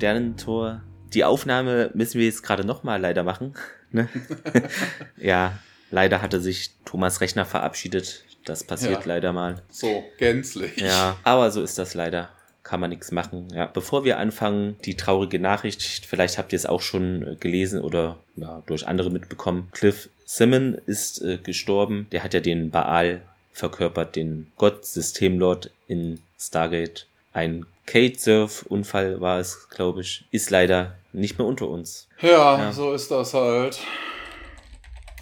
Sternentor. Die Aufnahme müssen wir jetzt gerade nochmal leider machen. Ne? ja, leider hatte sich Thomas Rechner verabschiedet. Das passiert ja, leider mal. So, gänzlich. Ja, aber so ist das leider. Kann man nichts machen. Ja, bevor wir anfangen, die traurige Nachricht, vielleicht habt ihr es auch schon gelesen oder ja, durch andere mitbekommen. Cliff Simon ist äh, gestorben. Der hat ja den Baal verkörpert, den Gott, Systemlord in Stargate. Ein Kate-Surf-Unfall war es, glaube ich. Ist leider nicht mehr unter uns. Ja, ja, so ist das halt.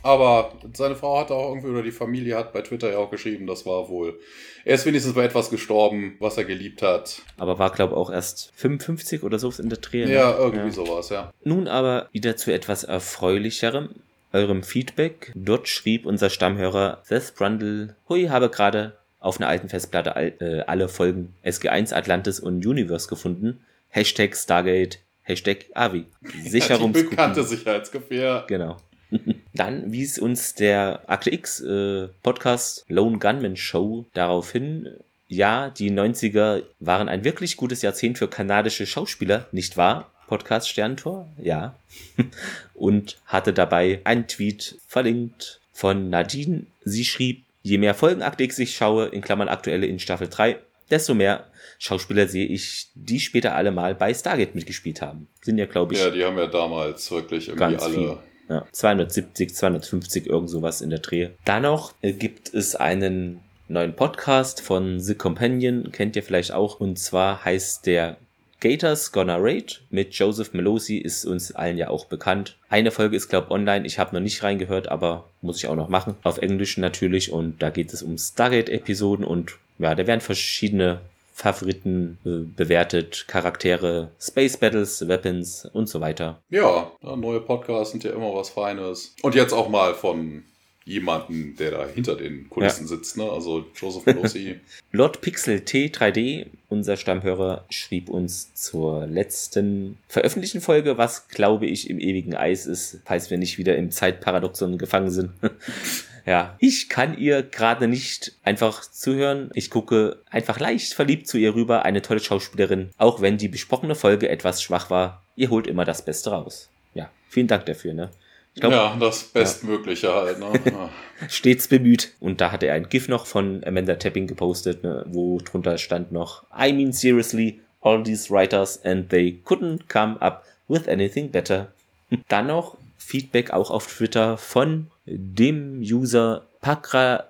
Aber seine Frau hat auch irgendwie, oder die Familie hat bei Twitter ja auch geschrieben, das war wohl. Er ist wenigstens bei etwas gestorben, was er geliebt hat. Aber war, glaube ich, auch erst 55 oder so in der Dreh. Ja, irgendwie ja. sowas, ja. Nun aber wieder zu etwas Erfreulicherem eurem Feedback. Dort schrieb unser Stammhörer Seth Brundle, Hui, habe gerade auf einer alten Festplatte äh, alle Folgen SG1 Atlantis und Universe gefunden. Hashtag Stargate, Hashtag Avi. Sicherungsgucken. Die bekannte Sicherheitsgefähr. Genau. Dann wies uns der Akte X äh, Podcast Lone Gunman Show darauf hin, ja, die 90er waren ein wirklich gutes Jahrzehnt für kanadische Schauspieler, nicht wahr? Podcast Sterntor, ja. Und hatte dabei einen Tweet verlinkt von Nadine. Sie schrieb, je mehr Folgen Akte X ich schaue, in Klammern aktuelle in Staffel 3, desto mehr Schauspieler sehe ich, die später alle mal bei Stargate mitgespielt haben. Sind ja, glaube ich. Ja, die haben ja damals wirklich irgendwie alle. Viel. Ja, 270, 250, irgend sowas in der Dreh. Dann noch äh, gibt es einen neuen Podcast von The Companion, kennt ihr vielleicht auch, und zwar heißt der Gators Gonna Raid mit Joseph Melosi ist uns allen ja auch bekannt. Eine Folge ist, glaube online. Ich habe noch nicht reingehört, aber muss ich auch noch machen. Auf Englisch natürlich. Und da geht es um Stargate-Episoden und ja, da werden verschiedene Favoriten äh, bewertet, Charaktere, Space Battles, Weapons und so weiter. Ja, neue Podcasts sind ja immer was Feines. Und jetzt auch mal von jemanden, der da hinter den Kulissen ja. sitzt, ne? Also Joseph Pelosi. Lord Pixel T3D, unser Stammhörer, schrieb uns zur letzten veröffentlichten Folge, was glaube ich im ewigen Eis ist, falls wir nicht wieder im Zeitparadoxon gefangen sind. ja, ich kann ihr gerade nicht einfach zuhören. Ich gucke einfach leicht verliebt zu ihr rüber, eine tolle Schauspielerin, auch wenn die besprochene Folge etwas schwach war. Ihr holt immer das Beste raus. Ja, vielen Dank dafür, ne? Glaub, ja, das Bestmögliche ja. halt. Ne? Stets bemüht. Und da hatte er ein GIF noch von Amanda Tapping gepostet, ne, wo drunter stand noch, I mean seriously, all these writers and they couldn't come up with anything better. Dann noch Feedback auch auf Twitter von dem User Pakra.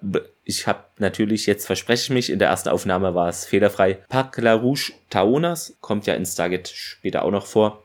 Ich habe natürlich, jetzt verspreche ich mich, in der ersten Aufnahme war es fehlerfrei. Paklarouche Taonas, kommt ja in Stargate später auch noch vor,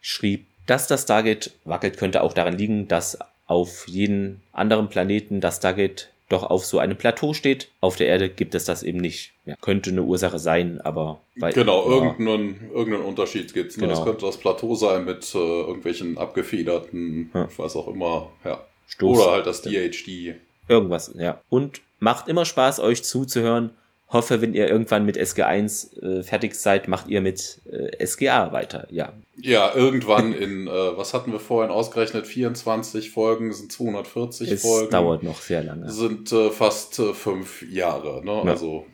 schrieb, dass das Stargate wackelt, könnte auch daran liegen, dass auf jeden anderen Planeten das Stargate doch auf so einem Plateau steht. Auf der Erde gibt es das eben nicht. Ja, könnte eine Ursache sein, aber. Weil, genau, ja, irgendeinen, irgendeinen Unterschied gibt es. Ne? Genau. Das könnte das Plateau sein mit äh, irgendwelchen abgefederten, ja. ich weiß auch immer, ja. Stoß. Oder halt das DHD. Irgendwas, ja. Und macht immer Spaß, euch zuzuhören hoffe, wenn ihr irgendwann mit SG1 äh, fertig seid, macht ihr mit äh, SGA weiter, ja. Ja, irgendwann in, äh, was hatten wir vorhin ausgerechnet, 24 Folgen sind 240 es Folgen. dauert noch sehr lange. Sind äh, fast äh, fünf Jahre, ne? Ja. Also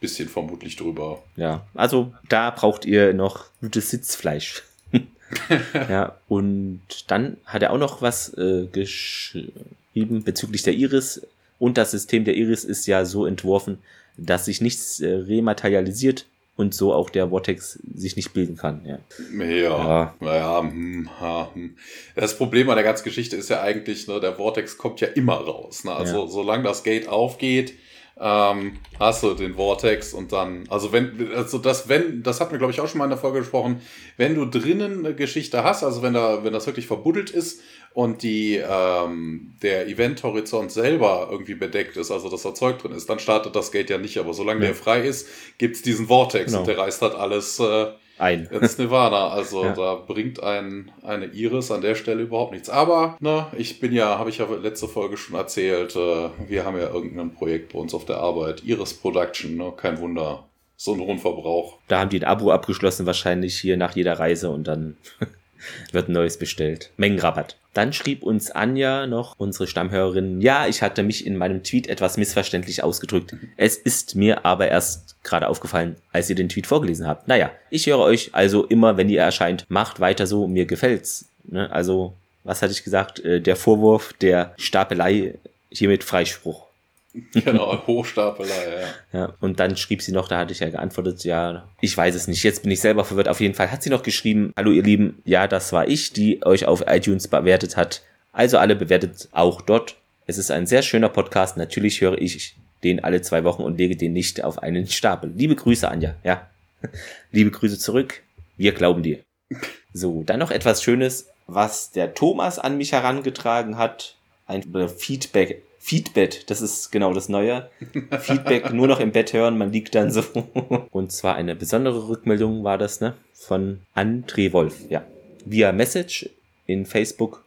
bisschen vermutlich drüber. Ja, also da braucht ihr noch gutes Sitzfleisch. ja, und dann hat er auch noch was äh, geschrieben bezüglich der Iris. Und das System der Iris ist ja so entworfen, dass sich nichts äh, rematerialisiert und so auch der Vortex sich nicht bilden kann. Ja, ja, naja. Hm, hm. Das Problem an der ganzen Geschichte ist ja eigentlich, ne, der Vortex kommt ja immer raus. Ne? Also ja. solange das Gate aufgeht, ähm, hast du den Vortex und dann, also wenn, also das, wenn, das hatten wir glaube ich auch schon mal in der Folge gesprochen, wenn du drinnen eine Geschichte hast, also wenn da, wenn das wirklich verbuddelt ist und die, ähm, der Event-Horizont selber irgendwie bedeckt ist, also dass da Zeug drin ist, dann startet das Gate ja nicht. Aber solange ja. der frei ist, gibt's diesen Vortex genau. und der reißt halt alles äh, ein. ins Nirvana. Also ja. da bringt ein, eine Iris an der Stelle überhaupt nichts. Aber, ne, ich bin ja, habe ich ja letzte Folge schon erzählt, äh, wir haben ja irgendein Projekt bei uns auf der Arbeit, Iris Production, ne, kein Wunder. So ein Rundverbrauch. Da haben die ein Abo abgeschlossen, wahrscheinlich hier nach jeder Reise und dann wird ein neues bestellt. Mengenrabatt. Dann schrieb uns Anja noch, unsere Stammhörerin, ja, ich hatte mich in meinem Tweet etwas missverständlich ausgedrückt. Es ist mir aber erst gerade aufgefallen, als ihr den Tweet vorgelesen habt. Naja, ich höre euch also immer, wenn ihr erscheint. Macht weiter so, mir gefällt's. Ne? Also, was hatte ich gesagt? Äh, der Vorwurf der Stapelei hiermit Freispruch. Genau, Hochstapelei, ja. ja. Und dann schrieb sie noch, da hatte ich ja geantwortet, ja, ich weiß es nicht. Jetzt bin ich selber verwirrt. Auf jeden Fall hat sie noch geschrieben, hallo ihr Lieben, ja, das war ich, die euch auf iTunes bewertet hat. Also alle bewertet auch dort. Es ist ein sehr schöner Podcast. Natürlich höre ich den alle zwei Wochen und lege den nicht auf einen Stapel. Liebe Grüße, Anja, ja. Liebe Grüße zurück. Wir glauben dir. So, dann noch etwas Schönes, was der Thomas an mich herangetragen hat. Ein Feedback Feedback, das ist genau das Neue. Feedback nur noch im Bett hören, man liegt dann so. Und zwar eine besondere Rückmeldung war das, ne? Von André Wolf, ja. Via Message in Facebook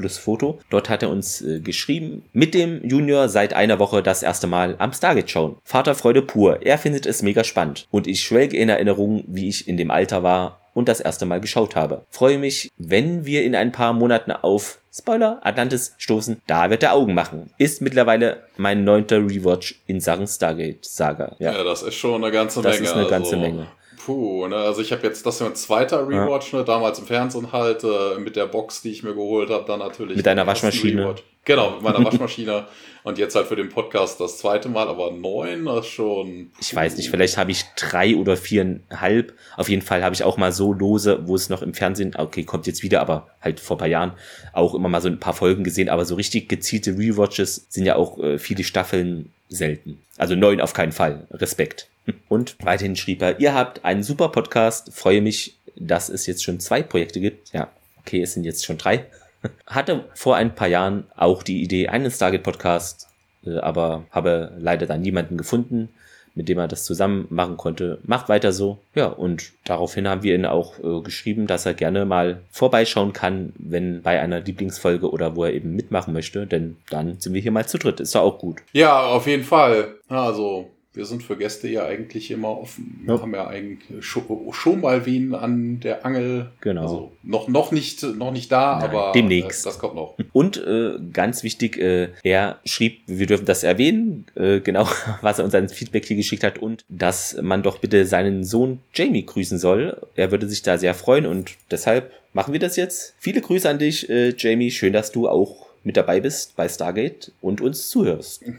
plus Foto. Dort hat er uns äh, geschrieben, mit dem Junior seit einer Woche das erste Mal am Stargate schauen. Vaterfreude pur. Er findet es mega spannend. Und ich schwelge in Erinnerungen, wie ich in dem Alter war und das erste Mal geschaut habe. Freue mich, wenn wir in ein paar Monaten auf Spoiler, Atlantis stoßen, da wird er Augen machen. Ist mittlerweile mein neunter Rewatch in Sachen Stargate Saga. Ja, ja das ist schon eine ganze das Menge. Das ist eine ganze also. Menge. Puh, ne, also ich habe jetzt, das ist mein zweiter Rewatch, ja. ne, damals im Fernsehen halt, äh, mit der Box, die ich mir geholt habe, dann natürlich. Mit deiner Waschmaschine. Genau, mit meiner Waschmaschine. Und jetzt halt für den Podcast das zweite Mal, aber neun ist schon. Ich weiß nicht, vielleicht habe ich drei oder viereinhalb. Auf jeden Fall habe ich auch mal so lose, wo es noch im Fernsehen, okay, kommt jetzt wieder, aber halt vor paar Jahren auch immer mal so ein paar Folgen gesehen. Aber so richtig gezielte Rewatches sind ja auch äh, viele Staffeln selten. Also neun auf keinen Fall. Respekt. Und weiterhin schrieb er, ihr habt einen super Podcast. Freue mich, dass es jetzt schon zwei Projekte gibt. Ja, okay, es sind jetzt schon drei. Hatte vor ein paar Jahren auch die Idee, einen Stargate-Podcast, äh, aber habe leider dann niemanden gefunden, mit dem er das zusammen machen konnte. Macht weiter so. Ja, und daraufhin haben wir ihn auch äh, geschrieben, dass er gerne mal vorbeischauen kann, wenn bei einer Lieblingsfolge oder wo er eben mitmachen möchte, denn dann sind wir hier mal zu dritt. Ist doch auch gut. Ja, auf jeden Fall. Also, wir sind für Gäste ja eigentlich immer offen. Wir ja. haben ja eigentlich schon, mal wen an der Angel. Genau. Also noch, noch, nicht, noch nicht da, Nein, aber demnächst. Äh, das kommt noch. Und äh, ganz wichtig, äh, er schrieb, wir dürfen das erwähnen, äh, genau, was er uns als Feedback hier geschickt hat und dass man doch bitte seinen Sohn Jamie grüßen soll. Er würde sich da sehr freuen und deshalb machen wir das jetzt. Viele Grüße an dich, äh, Jamie. Schön, dass du auch mit dabei bist bei Stargate und uns zuhörst.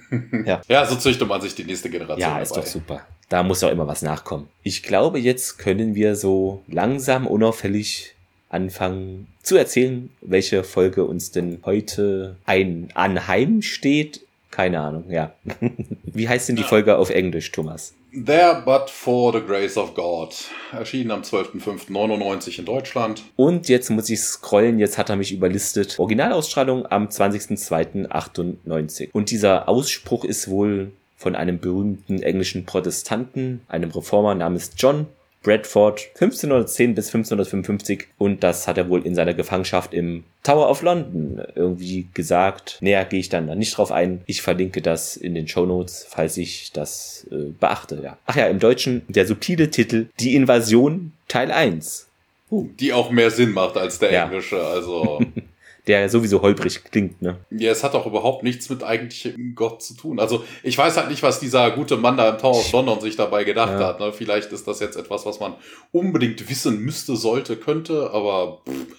Ja, ja so züchtet man sich die nächste Generation. Ja, ist dabei. doch super. Da muss auch immer was nachkommen. Ich glaube, jetzt können wir so langsam, unauffällig anfangen zu erzählen, welche Folge uns denn heute ein anheim steht. Keine Ahnung, ja. Wie heißt denn die Folge auf Englisch, Thomas? There But For the Grace of God. Erschienen am 12.05.99 in Deutschland. Und jetzt muss ich scrollen, jetzt hat er mich überlistet. Originalausstrahlung am 20.02.98. Und dieser Ausspruch ist wohl von einem berühmten englischen Protestanten, einem Reformer namens John Bradford 1510 bis 1555 und das hat er wohl in seiner Gefangenschaft im Tower of London irgendwie gesagt. Näher gehe ich dann nicht drauf ein. Ich verlinke das in den Show Notes, falls ich das äh, beachte. Ja. Ach ja, im Deutschen der subtile Titel Die Invasion Teil 1. Uh. Die auch mehr Sinn macht als der ja. englische, also. der sowieso holprig klingt, ne? Ja, es hat auch überhaupt nichts mit eigentlichem Gott zu tun. Also ich weiß halt nicht, was dieser gute Mann da im Tower of London sich dabei gedacht ja. hat. Ne? Vielleicht ist das jetzt etwas, was man unbedingt wissen müsste, sollte, könnte, aber pff,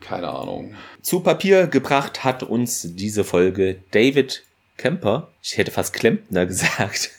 keine Ahnung. Zu Papier gebracht hat uns diese Folge David Kemper, ich hätte fast Klempner gesagt,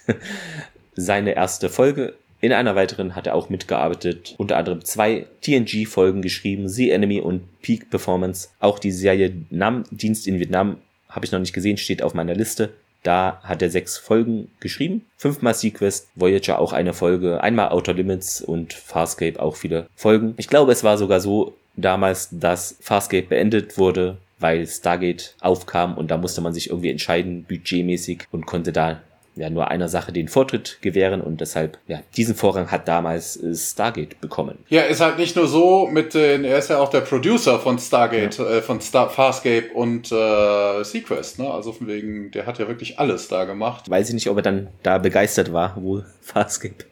seine erste Folge in einer weiteren hat er auch mitgearbeitet, unter anderem zwei TNG-Folgen geschrieben, The Enemy und Peak Performance. Auch die Serie Nam, Dienst in Vietnam, habe ich noch nicht gesehen, steht auf meiner Liste. Da hat er sechs Folgen geschrieben. Fünfmal Sequest, Voyager auch eine Folge, einmal Outer Limits und Farscape auch viele Folgen. Ich glaube, es war sogar so damals, dass Farscape beendet wurde, weil Stargate aufkam und da musste man sich irgendwie entscheiden, budgetmäßig und konnte da ja nur einer Sache den Vortritt gewähren und deshalb, ja, diesen Vorrang hat damals äh, Stargate bekommen. Ja, ist halt nicht nur so mit den, er ist ja auch der Producer von Stargate, ja. äh, von Star Farscape und äh, Sequest, ne? Also von wegen, der hat ja wirklich alles da gemacht. Weiß ich nicht, ob er dann da begeistert war, wo Farscape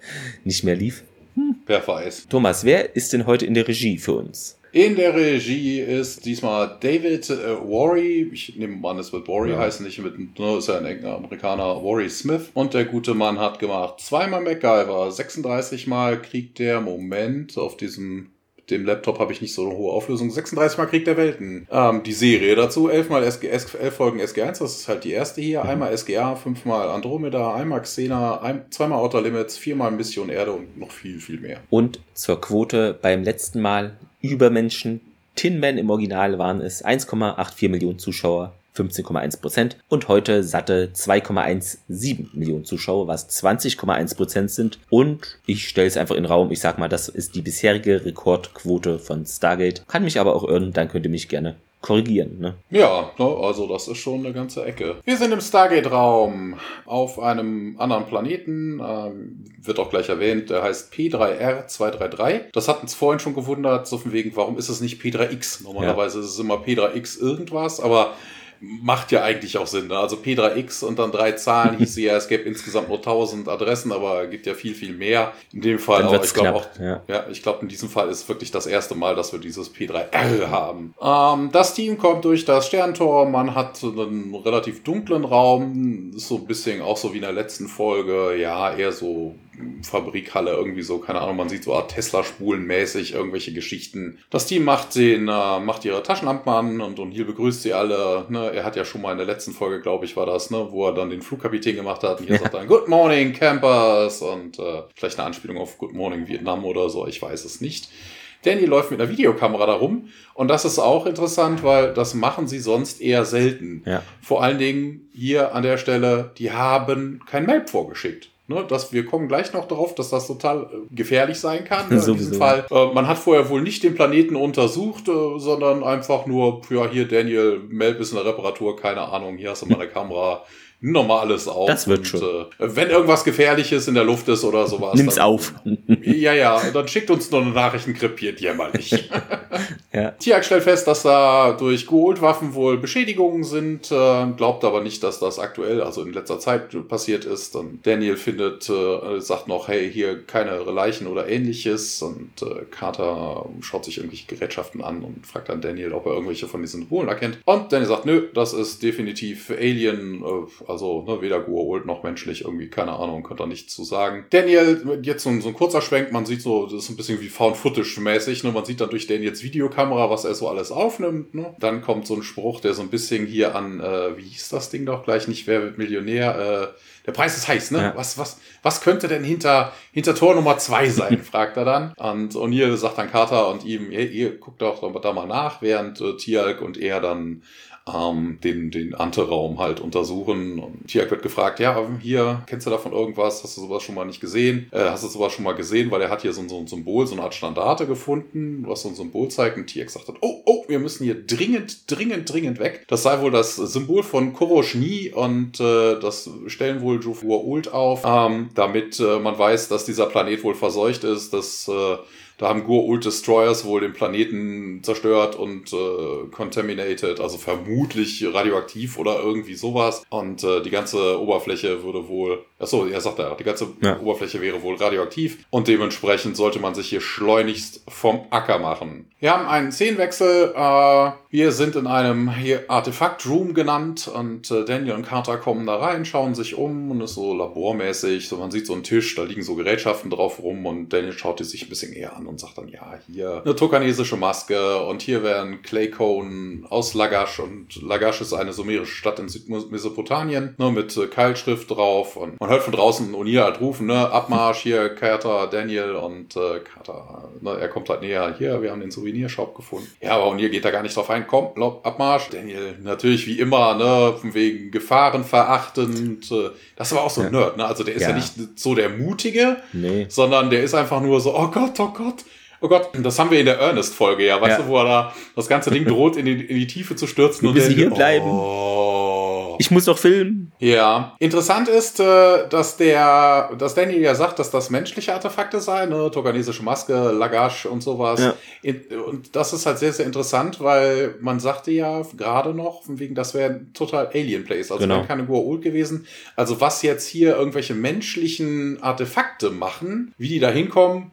nicht mehr lief. Hm. Wer weiß. Thomas, wer ist denn heute in der Regie für uns? In der Regie ist diesmal David äh, Worry, ich nehme an, es wird Worry Ja. heißen, nicht mit, ne, ist ja ein enger Amerikaner, Worry Smith. Und der gute Mann hat gemacht zweimal MacGyver, 36 Mal kriegt der, Moment, auf diesem dem Laptop habe ich nicht so eine hohe Auflösung. 36 Mal Krieg der Welten. Ähm, die Serie dazu, 11 mal SG, 11 Folgen SG1, das ist halt die erste hier. Einmal SGA, fünfmal Andromeda, einmal Xena, ein, zweimal Outer Limits, viermal Mission Erde und noch viel, viel mehr. Und zur Quote beim letzten Mal Übermenschen. Tin Man im Original waren es 1,84 Millionen Zuschauer, 15,1 Prozent. Und heute satte 2,17 Millionen Zuschauer, was 20,1 Prozent sind. Und ich stelle es einfach in den Raum. Ich sag mal, das ist die bisherige Rekordquote von Stargate. Kann mich aber auch irren, dann könnt ihr mich gerne korrigieren. Ne? Ja, ne, also das ist schon eine ganze Ecke. Wir sind im Stargate-Raum auf einem anderen Planeten, ähm, wird auch gleich erwähnt, der heißt P3R233. Das hat uns vorhin schon gewundert, so von wegen, warum ist es nicht P3X? Normalerweise ist es immer P3X irgendwas, aber macht ja eigentlich auch Sinn. Ne? Also P3X und dann drei Zahlen hieß ja, es gäbe insgesamt nur 1000 Adressen, aber gibt ja viel, viel mehr. In dem Fall auch, ich glaube auch, ja. ja, ich glaube, in diesem Fall ist wirklich das erste Mal, dass wir dieses P3R haben. Ähm, das Team kommt durch das Sterntor. Man hat einen relativ dunklen Raum. Ist so ein bisschen auch so wie in der letzten Folge. Ja, eher so Fabrikhalle, irgendwie so, keine Ahnung, man sieht so Art Tesla-Spulen mäßig, irgendwelche Geschichten. Das Team macht den, äh, macht ihre Taschenlampen an und O'Neill begrüßt sie alle. Ne? Er hat ja schon mal in der letzten Folge, glaube ich, war das, ne, wo er dann den Flugkapitän gemacht hat. Und hier Ja. sagt er Good Morning, Campers und äh, vielleicht eine Anspielung auf Good Morning Vietnam oder so, ich weiß es nicht. Danny läuft mit einer Videokamera da rum und das ist auch interessant, weil das machen sie sonst eher selten. Ja. Vor allen Dingen hier an der Stelle, die haben kein Map vorgeschickt. Ne, dass wir kommen gleich noch darauf, dass das total äh, gefährlich sein kann. Ne, in diesem Fall. Äh, man hat vorher wohl nicht den Planeten untersucht, äh, sondern einfach nur, ja, hier Daniel, Melb ist in der Reparatur, keine Ahnung, hier hast du mal eine Kamera. Mal alles auf. Das wird und, schon. Äh, wenn irgendwas Gefährliches in der Luft ist oder sowas. Nimm's dann- auf. Ja, ja, dann schickt uns noch eine Nachricht, krepiert jämmerlich. ja. Tiag stellt fest, dass da durch Gold-Waffen wohl Beschädigungen sind, äh, glaubt aber nicht, dass das aktuell, also in letzter Zeit passiert ist. Und Daniel findet, äh, sagt noch, hey, hier keine Leichen oder ähnliches. Und äh, Carter schaut sich irgendwelche Gerätschaften an und fragt dann Daniel, ob er irgendwelche von diesen Symbolen erkennt. Und Daniel sagt, nö, das ist definitiv Alien, äh, also ne, weder Goa'uld noch menschlich, irgendwie, keine Ahnung, könnte er nichts zu sagen. Daniel, jetzt so ein, so ein kurzer Schwenk, man sieht so, das ist ein bisschen wie Found-Footage-mäßig, ne? man sieht dann durch Daniels Videokamera, was er so alles aufnimmt. Ne? Dann kommt so ein Spruch, der so ein bisschen hier an, äh, wie hieß das Ding doch gleich, nicht Wer wird Millionär, äh, der Preis ist heiß, ne? Ja. Was, was, was könnte denn hinter, hinter Tor Nummer zwei sein, fragt er dann. Und O'Neill sagt dann Carter und ihm, ihr, ihr guckt doch da mal nach, während äh, Tialk und er dann ähm, den, den Ante-Raum halt untersuchen. Und Tiak wird gefragt, ja, hier, kennst du davon irgendwas? Hast du sowas schon mal nicht gesehen? Äh, hast du sowas schon mal gesehen? Weil er hat hier so, ein- so ein Symbol, so eine Art Standarte gefunden, was so ein Symbol zeigt. Und Tiak sagt dann, oh, oh, wir müssen hier dringend, dringend, dringend weg. Das sei wohl das Symbol von Koroshni und äh, das stellen wohl Jufur Ult auf, ähm, damit äh, man weiß, dass dieser Planet wohl verseucht ist, dass äh, da haben Gur-Ult Destroyers wohl den Planeten zerstört und äh, contaminated, also vermutlich radioaktiv oder irgendwie sowas. Und äh, die ganze Oberfläche würde wohl, achso, er sagt ja, die ganze Ja. Oberfläche wäre wohl radioaktiv und dementsprechend sollte man sich hier schleunigst vom Acker machen. Wir haben einen Szenenwechsel. Äh, wir sind in einem hier Artefakt Room genannt und äh, Daniel und Carter kommen da rein, schauen sich um und ist so labormäßig. So, man sieht so einen Tisch, da liegen so Gerätschaften drauf rum und Daniel schaut die sich ein bisschen eher an und sagt dann, ja, hier eine tokanesische Maske und hier wären Claycone aus Lagash und Lagash ist eine sumerische Stadt in Südmesopotamien, ne, mit äh, Keilschrift drauf und man hört von draußen O'Neill halt rufen, ne, Abmarsch hier, Carter, Daniel und äh, Carter, ne, er kommt halt näher, hier, wir haben den Souvenirshop gefunden. Ja, aber O'Neill geht da gar nicht drauf ein, komm, lob, Abmarsch. Daniel natürlich wie immer, ne, von wegen Gefahren verachtend, äh, das war auch so ein Ja. Nerd, ne, also der ist ja. Ja. nicht so der Mutige, Nee. sondern der ist einfach nur so, oh Gott, oh Gott. Oh Gott, das haben wir in der Ernest-Folge, ja, weißt Ja. du, wo er da das ganze Ding droht, in die, in die Tiefe zu stürzen. Wir müssen der- hier bleiben. Ich muss doch filmen. Ja, interessant ist, äh, dass der, dass Daniel ja sagt, dass das menschliche Artefakte seien, ne? tokanesische Maske, Lagash und sowas. Ja. Und das ist halt sehr, sehr interessant, weil man sagte ja gerade noch, von wegen, das wäre ein total Alien Place, also Genau. wäre keine Goa'uld gewesen. Also was jetzt hier irgendwelche menschlichen Artefakte machen, wie die da hinkommen,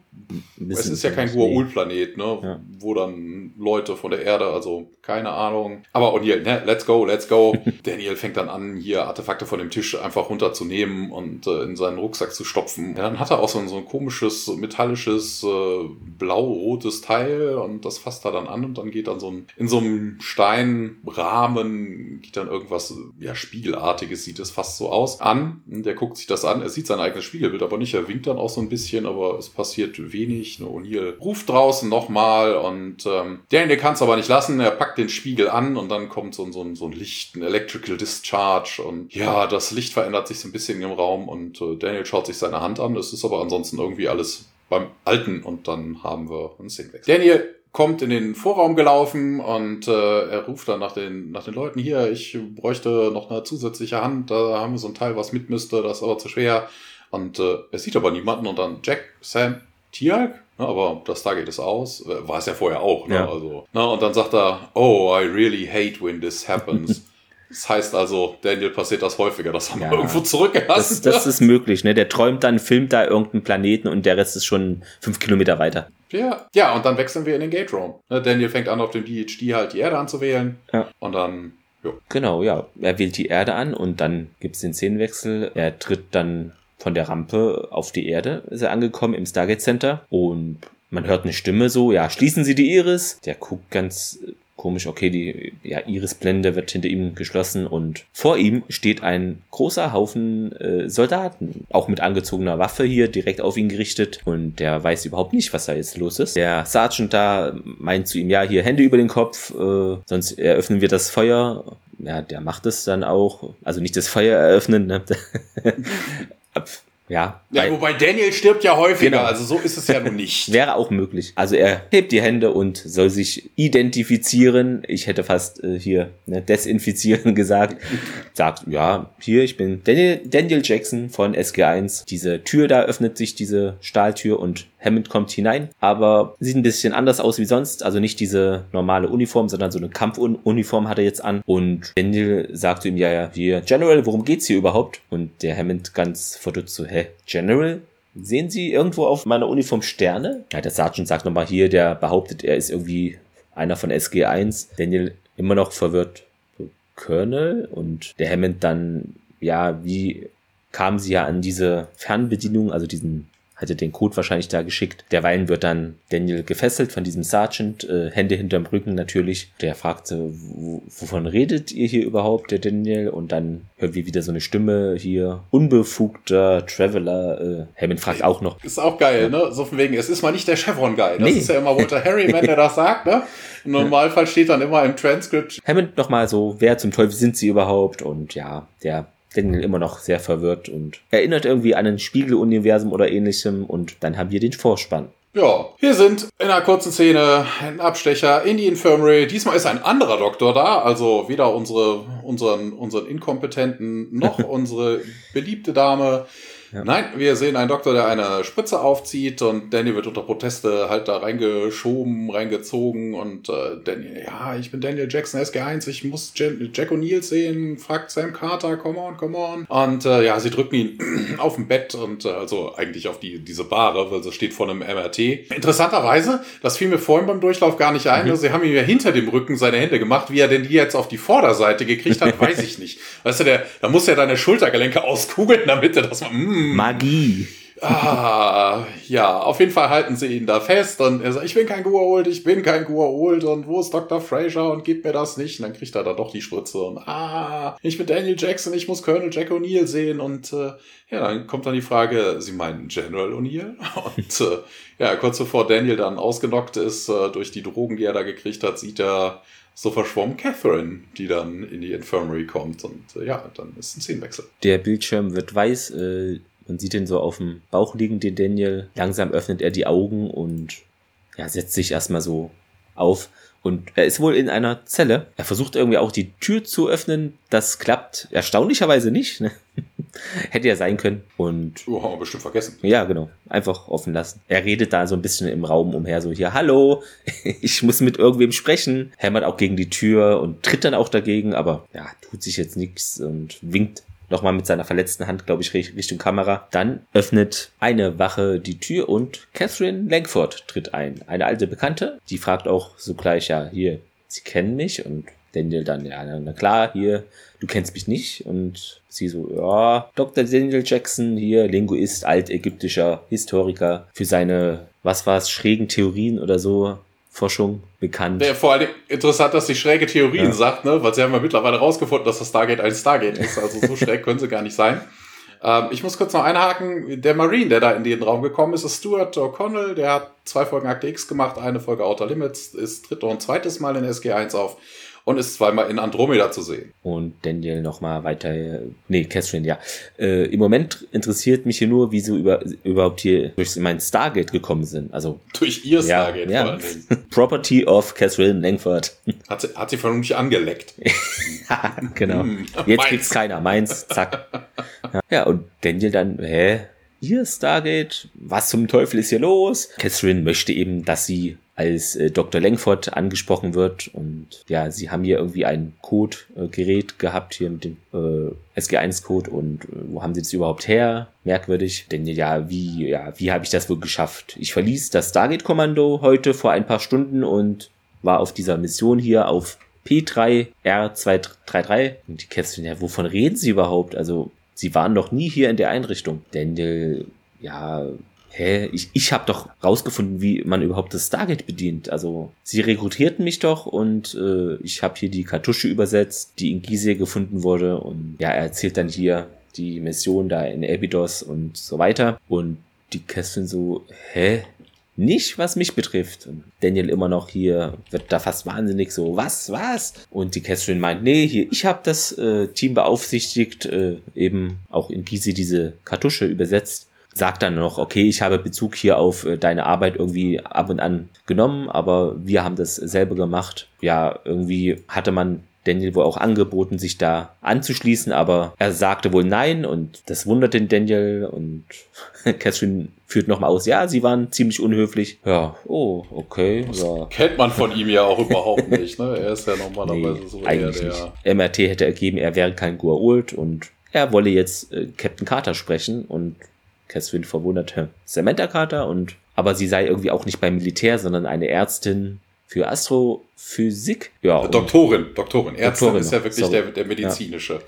es ist ja kein Gua'ul-Planet, ne? Ja. Wo dann Leute von der Erde, also keine Ahnung. Aber O'Neill, ne? Let's go, let's go. Daniel fängt dann an, hier Artefakte von dem Tisch einfach runterzunehmen und äh, in seinen Rucksack zu stopfen. Ja, dann hat er auch so ein, so ein komisches, metallisches, äh, blau-rotes Teil und das fasst er dann an und dann geht dann so ein, in so einem Steinrahmen geht dann irgendwas, ja, Spiegelartiges sieht es fast so aus, an. Der guckt sich das an, er sieht sein eigenes Spiegelbild aber nicht, er winkt dann auch so ein bisschen, aber es passiert wenig. Ne? O'Neill ruft draußen nochmal und ähm, Daniel kann es aber nicht lassen, er packt den Spiegel an und dann kommt so, so, so ein Licht, ein Electrical Discharge und ja, das Licht verändert sich so ein bisschen im Raum und äh, Daniel schaut sich seine Hand an, es ist aber ansonsten irgendwie alles beim Alten und dann haben wir einen Szenenwechsel. Daniel kommt in den Vorraum gelaufen und äh, er ruft dann nach den, nach den Leuten hier, ich bräuchte noch eine zusätzliche Hand, da haben wir so ein Teil, was mit müsste, das ist aber zu schwer. Und äh, er sieht aber niemanden und dann Jack, Sam, Tiag, ne, aber das Stargate ist aus, äh, war es ja vorher auch, ne, ja. also, ne, und dann sagt er, oh, I really hate when this happens. Das heißt also, Daniel passiert das häufiger, dass er ja, irgendwo zurückgelassen das, das ist möglich, ne? Der träumt dann, filmt da irgendeinen Planeten und der Rest ist schon fünf Kilometer weiter. Ja, ja, und dann wechseln wir in den Gate Room. Ne, Daniel fängt an, auf dem DHD halt die Erde anzuwählen. Ja. Und dann, jo. Genau, ja. Er wählt die Erde an und dann gibt's den Szenenwechsel. Er tritt dann von der Rampe auf die Erde, ist er angekommen im Stargate Center und man hört eine Stimme so, ja, schließen Sie die Iris. Der guckt ganz komisch, okay, die ja, Irisblende wird hinter ihm geschlossen und vor ihm steht ein großer Haufen äh, Soldaten, auch mit angezogener Waffe hier direkt auf ihn gerichtet und der weiß überhaupt nicht, was da jetzt los ist. Der Sergeant da meint zu ihm, ja, hier Hände über den Kopf, äh, sonst eröffnen wir das Feuer. Ja, der macht es dann auch, also nicht das Feuer eröffnen, ne? Ja, ja wobei Daniel stirbt ja häufiger, genau. also so ist es ja nun nicht. Wäre auch möglich. Also er hebt die Hände und soll sich identifizieren. Ich hätte fast äh, hier ne, desinfizieren gesagt. Sagt, ja, hier, ich bin Daniel, Daniel Jackson von SG1. Diese Tür da öffnet sich, diese Stahltür und Hammond kommt hinein, aber sieht ein bisschen anders aus wie sonst. Also nicht diese normale Uniform, sondern so eine Kampfuniform hat er jetzt an. Und Daniel sagt ihm, ja, ja, hier, General, worum geht's hier überhaupt? Und der Hammond ganz verdutzt so, hä, General? Sehen Sie irgendwo auf meiner Uniform Sterne? Ja, der Sergeant sagt nochmal hier, der behauptet, er ist irgendwie einer von SG1. Daniel immer noch verwirrt, Colonel? Und der Hammond dann, ja, wie kamen sie ja an diese Fernbedienung, also diesen hatte den Code wahrscheinlich da geschickt. Derweilen wird dann Daniel gefesselt von diesem Sergeant, äh, Hände hinterm Rücken natürlich. Der fragte, wovon redet ihr hier überhaupt, der Daniel? Und dann hören wir wieder so eine Stimme hier, unbefugter Traveler. Äh, Hammond fragt auch noch. Ist auch geil, ne? So von wegen, es ist mal nicht der Chevron-Guy. Das nee. ist ja immer Walter Harryman, der das sagt, ne? Im Normalfall steht dann immer im Transcript. Hammond nochmal so, wer zum Teufel sind sie überhaupt? Und ja, der Daniel immer noch sehr verwirrt und erinnert irgendwie an ein Spiegeluniversum oder ähnlichem und dann haben wir den Vorspann. Ja, wir sind in einer kurzen Szene ein Abstecher in die Infirmary. Diesmal ist ein anderer Doktor da, also weder unsere, unseren, unseren Inkompetenten noch unsere beliebte Dame. Ja. Nein, wir sehen einen Doktor, der eine Spritze aufzieht und Danny wird unter Proteste halt da reingeschoben, reingezogen und äh, Danny, ja, ich bin Daniel Jackson SG1, ich muss Jen Jack O'Neill sehen, fragt Sam Carter, come on, come on. Und äh, ja, sie drücken ihn auf dem Bett und äh, also eigentlich auf die diese Bahre, weil sie steht vor einem MRT. Interessanterweise, das fiel mir vorhin beim Durchlauf gar nicht ein, mhm. sie haben ihm ja hinter dem Rücken seine Hände gemacht, wie er denn die jetzt auf die Vorderseite gekriegt hat, weiß ich nicht. Weißt du, der, da muss ja deine Schultergelenke auskugeln, damit er das mal, mm, Magie. Ah, ja, auf jeden Fall halten sie ihn da fest und er sagt, ich bin kein Guault, ich bin kein Guault und wo ist Dr. Fraser und gibt mir das nicht? Und dann kriegt er da doch die Spritze und ah, ich bin Daniel Jackson, ich muss Colonel Jack O'Neill sehen und äh, ja, dann kommt dann die Frage, sie meinen General O'Neill? Und äh, ja, kurz bevor Daniel dann ausgenockt ist äh, durch die Drogen, die er da gekriegt hat, sieht er so verschwommen Catherine, die dann in die Infirmary kommt und äh, ja, dann ist ein Szenenwechsel. Der Bildschirm wird weiß, äh, man sieht ihn so auf dem Bauch liegen, den Daniel. Langsam öffnet er die Augen und ja, setzt sich erstmal so auf. Und er ist wohl in einer Zelle. Er versucht irgendwie auch die Tür zu öffnen. Das klappt erstaunlicherweise nicht. Ne? Hätte ja sein können. Und. Oh, bestimmt vergessen. Ja, genau. Einfach offen lassen. Er redet da so ein bisschen im Raum umher, so hier, hallo, ich muss mit irgendwem sprechen. Hämmert auch gegen die Tür und tritt dann auch dagegen, aber ja, tut sich jetzt nichts und winkt nochmal mit seiner verletzten Hand, glaube ich, Richtung Kamera. Dann öffnet eine Wache die Tür und Catherine Langford tritt ein. Eine alte Bekannte, die fragt auch sogleich, ja, hier, Sie kennen mich und Daniel dann, ja, na klar, hier, du kennst mich nicht. Und sie so, ja, Dr. Daniel Jackson, hier, Linguist, altägyptischer Historiker, für seine, was war es, schrägen Theorien oder so, Forschung bekannt. Ja, vor allem interessant, dass sie schräge Theorien ja. sagt, ne? weil sie haben ja mittlerweile rausgefunden, dass das Stargate ein Stargate ist. Also so schräg können sie gar nicht sein. Ähm, ich muss kurz noch einhaken. Der Marine, der da in den Raum gekommen ist, ist Stuart O'Connell. Der hat zwei Folgen Akte X gemacht, eine Folge Outer Limits, ist dritte und zweites Mal in SG1 auf und ist zweimal in Andromeda zu sehen. Und Daniel nochmal weiter, nee, Catherine, ja. Äh, Im Moment interessiert mich hier nur, wie sie über, überhaupt hier durch mein Stargate gekommen sind. Also durch ihr Stargate ja, vor allen Dingen. Property of Catherine Langford. Hat sie, hat sie vermutlich angeleckt. genau. Hm, Jetzt kriegt's keiner. Meins, zack. Ja, und Daniel dann, hä? Ihr Stargate? Was zum Teufel ist hier los? Catherine möchte eben, dass sie als äh, Dr. Langford angesprochen wird. Und ja, sie haben hier irgendwie ein Code-Gerät äh, gehabt, hier mit dem äh, SG1-Code. Und äh, wo haben sie das überhaupt her? Merkwürdig. Denn ja, wie, ja, wie habe ich das wohl geschafft? Ich verließ das Stargate-Kommando heute vor ein paar Stunden und war auf dieser Mission hier auf P3R233. Und die Kästchen, ja, wovon reden sie überhaupt? Also, sie waren noch nie hier in der Einrichtung. Daniel, ja, hä, ich, ich habe doch rausgefunden, wie man überhaupt das Stargate bedient. Also sie rekrutierten mich doch und äh, ich habe hier die Kartusche übersetzt, die in Gizeh gefunden wurde. Und ja, er erzählt dann hier die Mission da in Abydos und so weiter. Und die Kästchen so, hä? Nicht, was mich betrifft. Und Daniel immer noch hier, wird da fast wahnsinnig so, was, was? Und die Catherine meint, nee, hier, ich habe das äh, Team beaufsichtigt, äh, eben auch in Gizeh diese Kartusche übersetzt sagt dann noch, okay, ich habe Bezug hier auf äh, deine Arbeit irgendwie ab und an genommen, aber wir haben das selber gemacht. Ja, irgendwie hatte man Daniel wohl auch angeboten, sich da anzuschließen, aber er sagte wohl nein und das wundert den Daniel und Catherine führt nochmal aus, ja, sie waren ziemlich unhöflich. Ja, oh, okay. Das ja. kennt man von ihm ja auch überhaupt nicht, ne? Er ist ja normalerweise nee, so eigentlich eher der... MRT hätte ergeben, er wäre kein Guault und er wolle jetzt äh, Captain Carter sprechen und Catherine verwunderte Samantha Carter und aber sie sei irgendwie auch nicht beim Militär, sondern eine Ärztin für Astrophysik. Ja, Doktorin, Doktorin. Ärztin Doktorin ist ja wirklich der, der medizinische. Ja.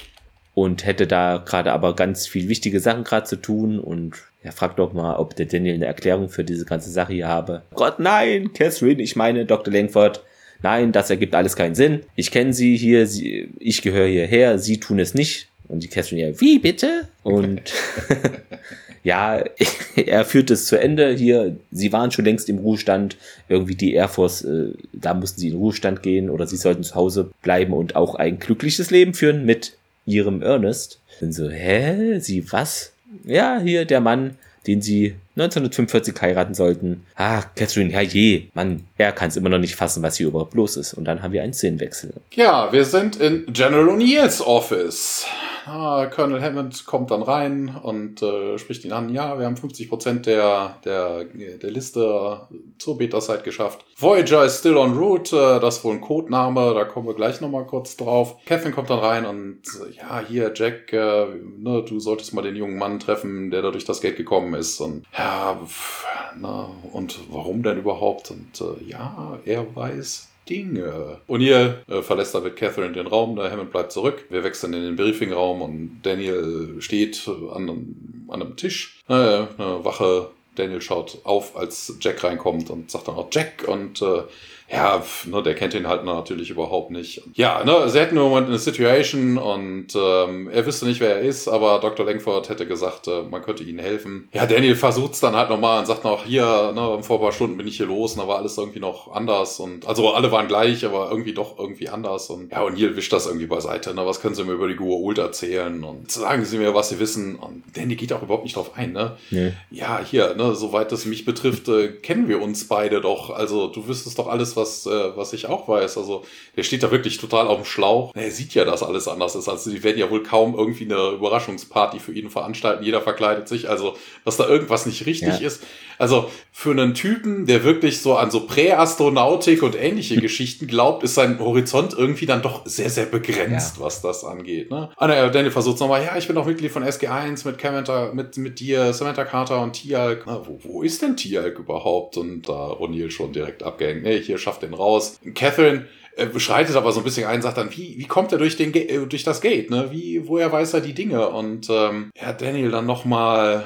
Und hätte da gerade aber ganz viel wichtige Sachen gerade zu tun und er fragt doch mal, ob der Daniel eine Erklärung für diese ganze Sache hier habe. Gott, nein, Catherine, ich meine Dr. Langford. Nein, das ergibt alles keinen Sinn. Ich kenne sie hier, sie, ich gehöre hierher, sie tun es nicht. Und die Catherine ja, wie bitte? Und ja, er führt es zu Ende hier. Sie waren schon längst im Ruhestand. Irgendwie die Air Force, äh, da mussten sie in Ruhestand gehen oder sie sollten zu Hause bleiben und auch ein glückliches Leben führen mit ihrem Ernest. Und so, hä? Sie was? Ja, hier der Mann, den sie 1945 heiraten sollten. Ah, Catherine, herrje, Mann, er kann es immer noch nicht fassen, was hier überhaupt los ist. Und dann haben wir einen Szenenwechsel. Ja, wir sind in General O'Neills Office ah, Colonel Hammond kommt dann rein und äh, spricht ihn an, ja, wir haben 50 Prozent der, der, der Liste zur Beta-Site geschafft. Voyager ist still on route, äh, das ist wohl ein Codename, da kommen wir gleich nochmal kurz drauf. Kevin kommt dann rein und äh, ja, hier, Jack, äh, ne, du solltest mal den jungen Mann treffen, der da durch das Gate gekommen ist. Und ja, pff, na, und warum denn überhaupt? Und äh, ja, er weiß Dinge. O'Neill äh, verlässt da mit Catherine den Raum, der Hammond bleibt zurück. Wir wechseln in den Briefingraum und Daniel steht an einem, an einem Tisch. Äh, eine Wache Daniel schaut auf, als Jack reinkommt und sagt dann auch Jack und äh, ja, ne, der kennt ihn halt natürlich überhaupt nicht. Ja, ne, sie hätten im Moment eine Situation und ähm, er wüsste nicht, wer er ist, aber Dr. Langford hätte gesagt, äh, man könnte ihnen helfen. Ja, Daniel versucht's dann halt nochmal und sagt noch, hier, ne, vor ein paar Stunden bin ich hier los und da war alles irgendwie noch anders und also alle waren gleich, aber irgendwie doch irgendwie anders und ja, und Neil wischt das irgendwie beiseite, ne, was können sie mir über die Ult erzählen und sagen sie mir, was sie wissen und Danny geht auch überhaupt nicht drauf ein, ne? Nee. Ja, hier, ne, soweit das mich betrifft, äh, kennen wir uns beide doch, also du wüsstest doch alles, was was, äh, was ich auch weiß. Also der steht da wirklich total auf dem Schlauch. Er sieht ja, dass alles anders ist. Also die werden ja wohl kaum irgendwie eine Überraschungsparty für ihn veranstalten. Jeder verkleidet sich. Also, dass da irgendwas nicht richtig ja. ist. Also für einen Typen, der wirklich so an so Präastronautik und ähnliche Geschichten glaubt, ist sein Horizont irgendwie dann doch sehr, sehr begrenzt, ja. was das angeht. Ne? Und äh, Daniel versucht nochmal, ja, ich bin auch Mitglied von SG1 mit Samantha, mit, mit dir, Samantha Carter und Tialk. Na, wo, wo ist denn Tialk überhaupt? Und da äh, O'Neill schon direkt abgehängt. Nee, hier schafft den raus. Catherine äh, beschreitet aber so ein bisschen ein, sagt dann, wie, wie kommt er durch, den, äh, durch das Gate, ne? Wie, woher weiß er die Dinge? Und ähm, ja, Daniel dann nochmal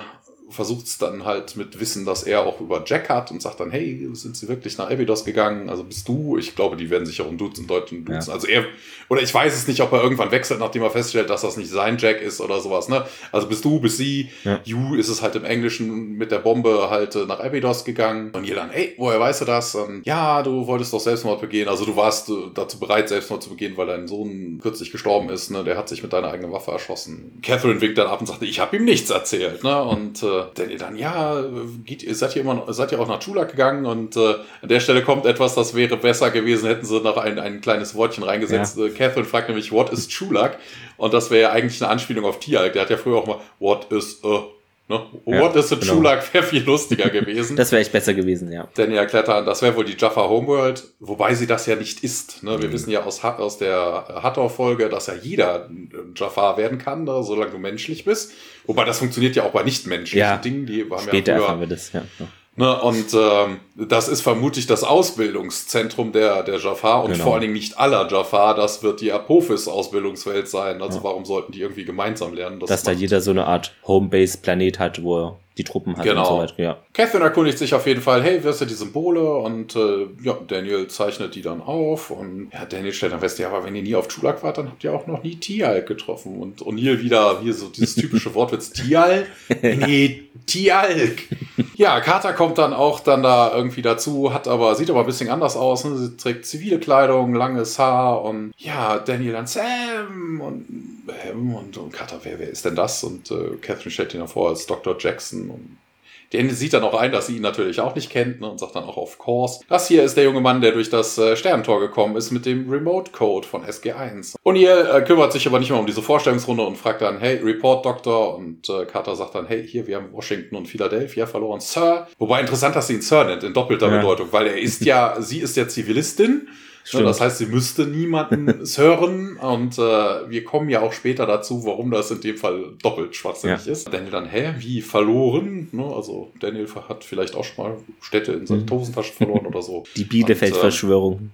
versucht es dann halt mit Wissen, dass er auch über Jack hat und sagt dann, hey, sind sie wirklich nach Abydos gegangen? Also bist du? Ich glaube, die werden sich auch in Duzen, Deutschen duzen. Ja. Also er, oder ich weiß es nicht, ob er irgendwann wechselt, nachdem er feststellt, dass das nicht sein Jack ist oder sowas, ne? Also bist du, bist sie. Ja. You ist es halt im Englischen mit der Bombe halt äh, nach Abydos gegangen. Und ihr dann, hey, woher weißt du das? Und, ja, du wolltest doch Selbstmord begehen. Also du warst äh, dazu bereit, Selbstmord zu begehen, weil dein Sohn kürzlich gestorben ist, ne? Der hat sich mit deiner eigenen Waffe erschossen. Catherine winkt dann ab und sagt, ich habe ihm nichts erzählt, ne? Und äh, Danny dann, ja, geht, seid ihr immer, seid ihr auch nach Chulak gegangen und äh, an der Stelle kommt etwas, das wäre besser gewesen, hätten sie noch ein, ein kleines Wortchen reingesetzt. Ja. Äh, Catherine fragt nämlich, what is Chulak? Und das wäre ja eigentlich eine Anspielung auf Tialk. Der hat ja früher auch mal, what is a Ne? What ja, is a genau. Chulak wäre viel lustiger gewesen. das wäre echt besser gewesen, ja. Denn er klettert, das wäre wohl die Jaffa Homeworld, wobei sie das ja nicht ist. Ne? Wir mhm. wissen ja aus, aus der Hathor-Folge, dass ja jeder Jaffa werden kann, ne? solange du menschlich bist. Wobei das funktioniert ja auch bei nichtmenschlichen ja. Dingen. Die haben Später ja früher, erfahren wir das, ja. Ne, und ähm, das ist vermutlich das Ausbildungszentrum der, der Jafar und genau. vor allen Dingen nicht aller Jafar. Das wird die Apophis-Ausbildungswelt sein. Also ja. warum sollten die irgendwie gemeinsam lernen? Das Dass da jeder so eine Art Homebase-Planet hat, wo er die Truppen hat genau. und so weiter. Ja. Catherine erkundigt sich auf jeden Fall, hey, wer sind die Symbole? Und äh, ja, Daniel zeichnet die dann auf. Und ja, Daniel stellt dann fest, ja, aber wenn ihr nie auf Chulak wart, dann habt ihr auch noch nie Tial getroffen. Und O'Neill wieder hier so dieses typische Wortwitz, Tial? Nee, Tialk. Ja, Carter kommt dann auch dann da irgendwie dazu, hat aber, sieht aber ein bisschen anders aus. Ne? Sie trägt zivile Kleidung, langes Haar und ja, Daniel dann Sam und ähm, und, und Carter, wer, wer ist denn das? Und äh, Catherine stellt ihn vor als Dr. Jackson und der sieht dann auch ein, dass sie ihn natürlich auch nicht kennt ne, und sagt dann auch of course. Das hier ist der junge Mann, der durch das äh, Sternentor gekommen ist mit dem Remote Code von SG1. Und ihr äh, kümmert sich aber nicht mehr um diese Vorstellungsrunde und fragt dann, hey, Report Doktor. Und äh, Carter sagt dann, hey, hier, wir haben Washington und Philadelphia verloren, Sir. Wobei interessant, dass sie ihn Sir nennt, in doppelter ja. Bedeutung, weil er ist ja, sie ist ja Zivilistin Ne, das heißt, sie müsste niemanden hören und äh, wir kommen ja auch später dazu, warum das in dem Fall doppelt schwachsinnig ja. ist. Daniel dann, hä, wie verloren? Ne? Also Daniel hat vielleicht auch schon mal Städte in seiner mhm. Hosentasche verloren oder so. Die Bielefeld-Verschwörung.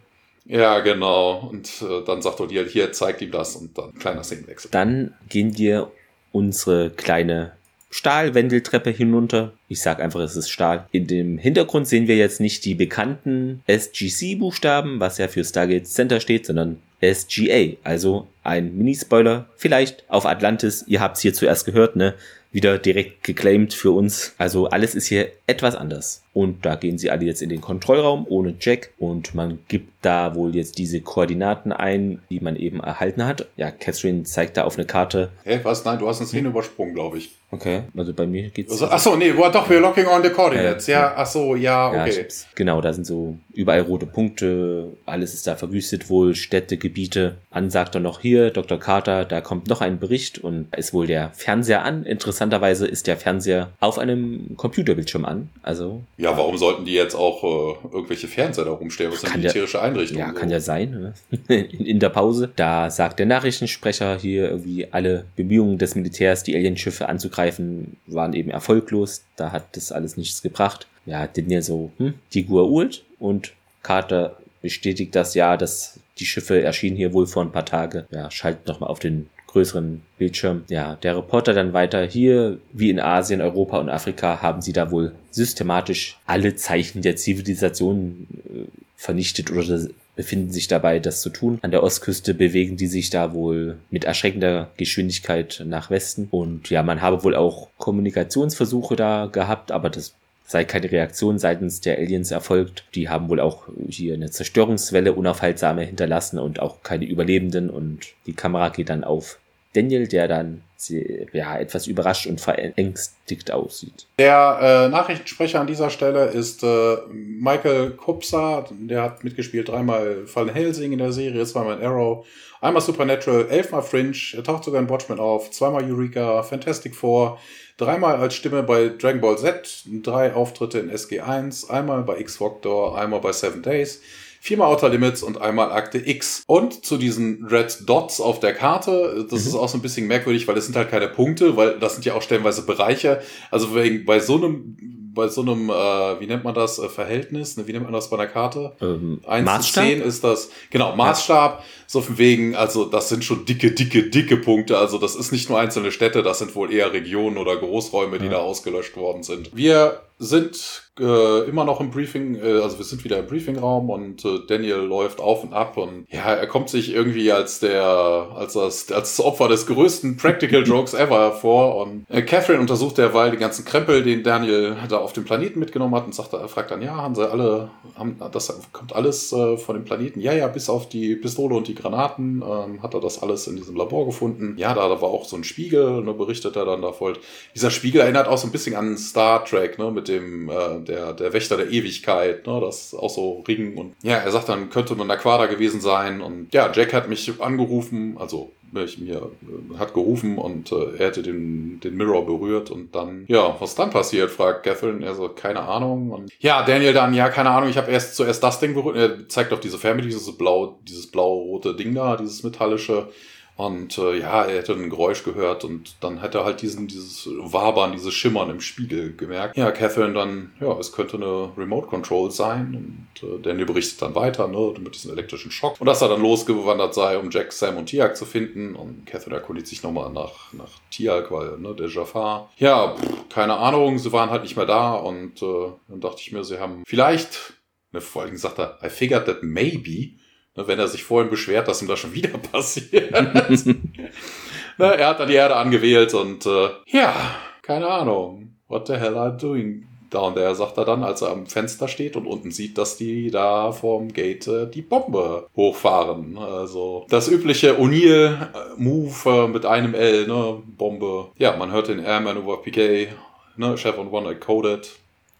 Äh, ja, genau. Und äh, dann sagt O'Neill, hier, zeigt ihm das und dann kleiner Szenenwechsel. Dann gehen wir unsere kleine Stahlwendeltreppe hinunter. Ich sag einfach, es ist Stahl. In dem Hintergrund sehen wir jetzt nicht die bekannten SGC-Buchstaben, was ja für Stargate Center steht, sondern SGA, also ein Minispoiler, vielleicht auf Atlantis. Ihr habt's hier zuerst gehört, ne? Wieder direkt geclaimed für uns. Also alles ist hier etwas anders. Und da gehen sie alle jetzt in den Kontrollraum ohne Jack und man gibt da wohl jetzt diese Koordinaten ein, die man eben erhalten hat. Ja, Catherine zeigt da auf eine Karte. Hä, hey, was? Nein, du hast eine Szene hm. übersprungen, glaube ich. Okay, also bei mir geht's. Also, ach so, nee, doch, we're locking on the coordinates. Äh, ja, ach so, ja, okay. Ja, genau, da sind so überall rote Punkte, alles ist da verwüstet wohl, Städte, Gebiete. An sagt er noch hier, Dr. Carter, da kommt noch ein Bericht und ist wohl der Fernseher an. Interessanterweise ist der Fernseher auf einem Computerbildschirm an. Also. Ja, warum sollten die jetzt auch äh, irgendwelche Fernseher da rumstellen? Was ist eine militärische ja, Einrichtung? Ja, so? kann ja sein. Ne? in, in der Pause. Da sagt der Nachrichtensprecher hier irgendwie alle Bemühungen des Militärs, die Alienschiffe anzugreifen waren eben erfolglos. Da hat das alles nichts gebracht. Ja, Daniel so, hm, die Gua'uld und Carter bestätigt das ja, dass die Schiffe erschienen hier wohl vor ein paar Tage. Ja, schaltet nochmal auf den größeren Bildschirm. Ja, der Reporter dann weiter hier, wie in Asien, Europa und Afrika, haben sie da wohl systematisch alle Zeichen der Zivilisation äh, vernichtet oder befinden sich dabei, das zu tun. An der Ostküste bewegen die sich da wohl mit erschreckender Geschwindigkeit nach Westen. Und ja, man habe wohl auch Kommunikationsversuche da gehabt, aber das sei keine Reaktion seitens der Aliens erfolgt. Die haben wohl auch hier eine Zerstörungswelle unaufhaltsame hinterlassen und auch keine Überlebenden und die Kamera geht dann auf Daniel, der dann ja, etwas überrascht und verängstigt aussieht. Der äh, Nachrichtensprecher an dieser Stelle ist äh, Michael Kupsa, der hat mitgespielt dreimal Fallen Helsing in der Serie, zweimal in Arrow, einmal Supernatural, elfmal Fringe, er taucht sogar in Watchmen auf, zweimal Eureka, Fantastic Four, dreimal als Stimme bei Dragon Ball Z, drei Auftritte in SG1, einmal bei X-Factor, einmal bei Seven Days, viermal Outer Limits und einmal Akte X. Und zu diesen Red Dots auf der Karte, das mhm. ist auch so ein bisschen merkwürdig, weil das sind halt keine Punkte, weil das sind ja auch stellenweise Bereiche. Also wegen, bei so einem bei so einem, äh, wie nennt man das, äh, Verhältnis, ne? wie nennt man das bei einer Karte? Ähm, 1 Maßstab? zu 10 ist das, genau, Maßstab, ja. so von wegen, also das sind schon dicke, dicke, dicke Punkte, also das ist nicht nur einzelne Städte, das sind wohl eher Regionen oder Großräume, die ja. da ausgelöscht worden sind. Wir sind äh, immer noch im Briefing, äh, also wir sind wieder im Briefingraum und äh, Daniel läuft auf und ab und ja, er kommt sich irgendwie als der, als das, als das Opfer des größten Practical Jokes ever vor und äh, Catherine untersucht derweil den ganzen Krempel, den Daniel da auf dem Planeten mitgenommen hat und sagt, er fragt dann, ja, haben sie alle, haben, das kommt alles äh, von dem Planeten? Ja, ja, bis auf die Pistole und die Granaten ähm, hat er das alles in diesem Labor gefunden. Ja, da, da war auch so ein Spiegel, ne, berichtet er dann da voll. Dieser Spiegel erinnert auch so ein bisschen an Star Trek, ne, mit dem, äh, der, der Wächter der Ewigkeit, ne, das auch so Ring und ja, er sagt dann, könnte man Aquada gewesen sein und ja, Jack hat mich angerufen, also mich mir äh, hat gerufen und äh, er hätte den, den Mirror berührt und dann, ja, was dann passiert, fragt Catherine, er so, keine Ahnung und ja, Daniel dann, ja, keine Ahnung, ich habe erst zuerst das Ding berührt, er zeigt auf diese Family, dieses blau, dieses blau-rote Ding da, dieses metallische und äh, ja, er hätte ein Geräusch gehört und dann hätte er halt diesen, dieses Wabern, dieses Schimmern im Spiegel gemerkt. Ja, Catherine dann, ja, es könnte eine Remote Control sein und äh, Daniel berichtet dann weiter, ne, mit diesem elektrischen Schock. Und dass er dann losgewandert sei, um Jack, Sam und Tiag zu finden. Und Catherine erkundigt sich nochmal nach, nach Tiag, weil, ne, der Jafar. Ja, pff, keine Ahnung, sie waren halt nicht mehr da und äh, dann dachte ich mir, sie haben vielleicht, ne, vor allem sagt er, I figured that maybe wenn er sich vorhin beschwert, dass ihm das schon wieder passiert. ne, er hat dann die Erde angewählt und äh, ja, keine Ahnung. What the hell are you doing down there, sagt er dann, als er am Fenster steht und unten sieht, dass die da vorm Gate äh, die Bombe hochfahren. Also das übliche O'Neill-Move äh, mit einem L, ne, Bombe. Ja, man hört den Airman over PK, ne, Chef on One Coded.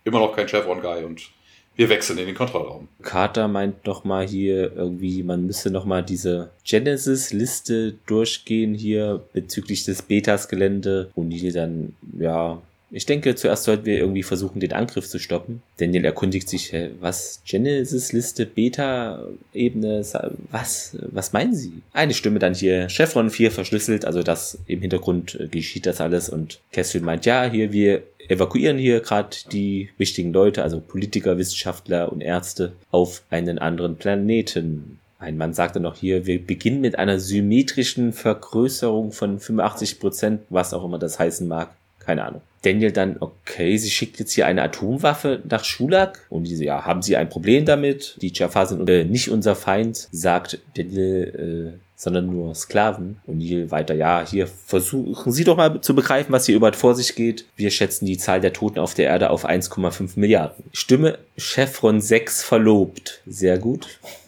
Immer noch kein Chef on Guy und wir wechseln in den Kontrollraum. Carter meint noch mal hier irgendwie, man müsste noch mal diese Genesis-Liste durchgehen hier bezüglich des Betas-Gelände und die dann, ja, ich denke, zuerst sollten wir irgendwie versuchen, den Angriff zu stoppen. Daniel erkundigt sich, was? Genesis-Liste, Beta-Ebene, was? Was meinen Sie? Eine Stimme dann hier, Chevron 4 verschlüsselt, also das im Hintergrund äh, geschieht das alles und Cassidy meint, ja, hier, wir evakuieren hier gerade die wichtigen Leute, also Politiker, Wissenschaftler und Ärzte auf einen anderen Planeten. Ein Mann sagte noch hier, wir beginnen mit einer symmetrischen Vergrößerung von 85 Prozent, was auch immer das heißen mag. Keine Ahnung. Daniel dann, okay, sie schickt jetzt hier eine Atomwaffe nach Schulak. Und diese, ja, haben sie ein Problem damit? Die Jafar sind äh, nicht unser Feind, sagt Daniel, äh, sondern nur Sklaven. Und Neil weiter, ja, hier versuchen Sie doch mal zu begreifen, was hier überhaupt vor sich geht. Wir schätzen die Zahl der Toten auf der Erde auf 1,5 Milliarden. Stimme Chevron 6 verlobt. Sehr gut.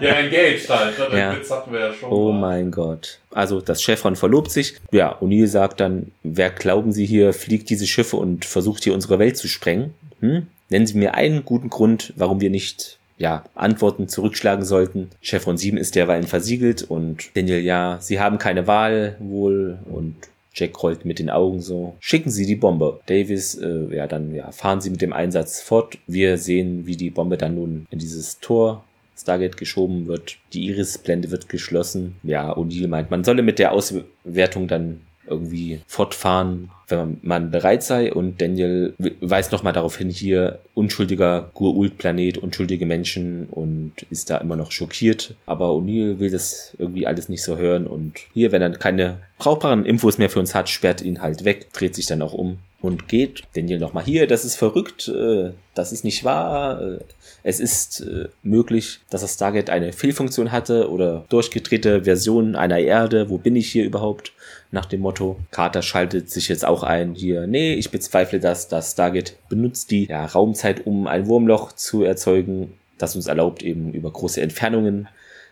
ja, engaged halt. Ne? Ja. Witz hatten wir ja schon. Oh mal. mein Gott. Also das Chevron verlobt sich. Ja, O'Neill sagt dann, wer glauben Sie hier fliegt diese Schiffe und versucht hier unsere Welt zu sprengen? Hm? Nennen Sie mir einen guten Grund, warum wir nicht ja, Antworten zurückschlagen sollten. Chevron 7 ist derweil versiegelt und Daniel, ja, sie haben keine Wahl wohl und Jack rollt mit den Augen so. Schicken Sie die Bombe. Davis, äh, ja, dann ja, fahren Sie mit dem Einsatz fort. Wir sehen, wie die Bombe dann nun in dieses Tor Stargate geschoben wird. Die Iris-Blende wird geschlossen. Ja, O'Neill meint, man solle mit der Auswertung dann irgendwie fortfahren, wenn man bereit sei. Und Daniel weist nochmal darauf hin, hier unschuldiger Gurult-Planet, unschuldige Menschen und ist da immer noch schockiert. Aber O'Neill will das irgendwie alles nicht so hören. Und hier, wenn er keine brauchbaren Infos mehr für uns hat, sperrt ihn halt weg, dreht sich dann auch um und geht. Daniel nochmal hier, das ist verrückt, äh, das ist nicht wahr. Äh, es ist äh, möglich, dass das Stargate eine Fehlfunktion hatte oder durchgedrehte Version einer Erde. Wo bin ich hier überhaupt? Nach dem Motto. Carter schaltet sich jetzt auch ein hier. Nee, ich bezweifle das. Das Stargate benutzt die ja, Raumzeit, um ein Wurmloch zu erzeugen, das uns erlaubt, eben über große Entfernungen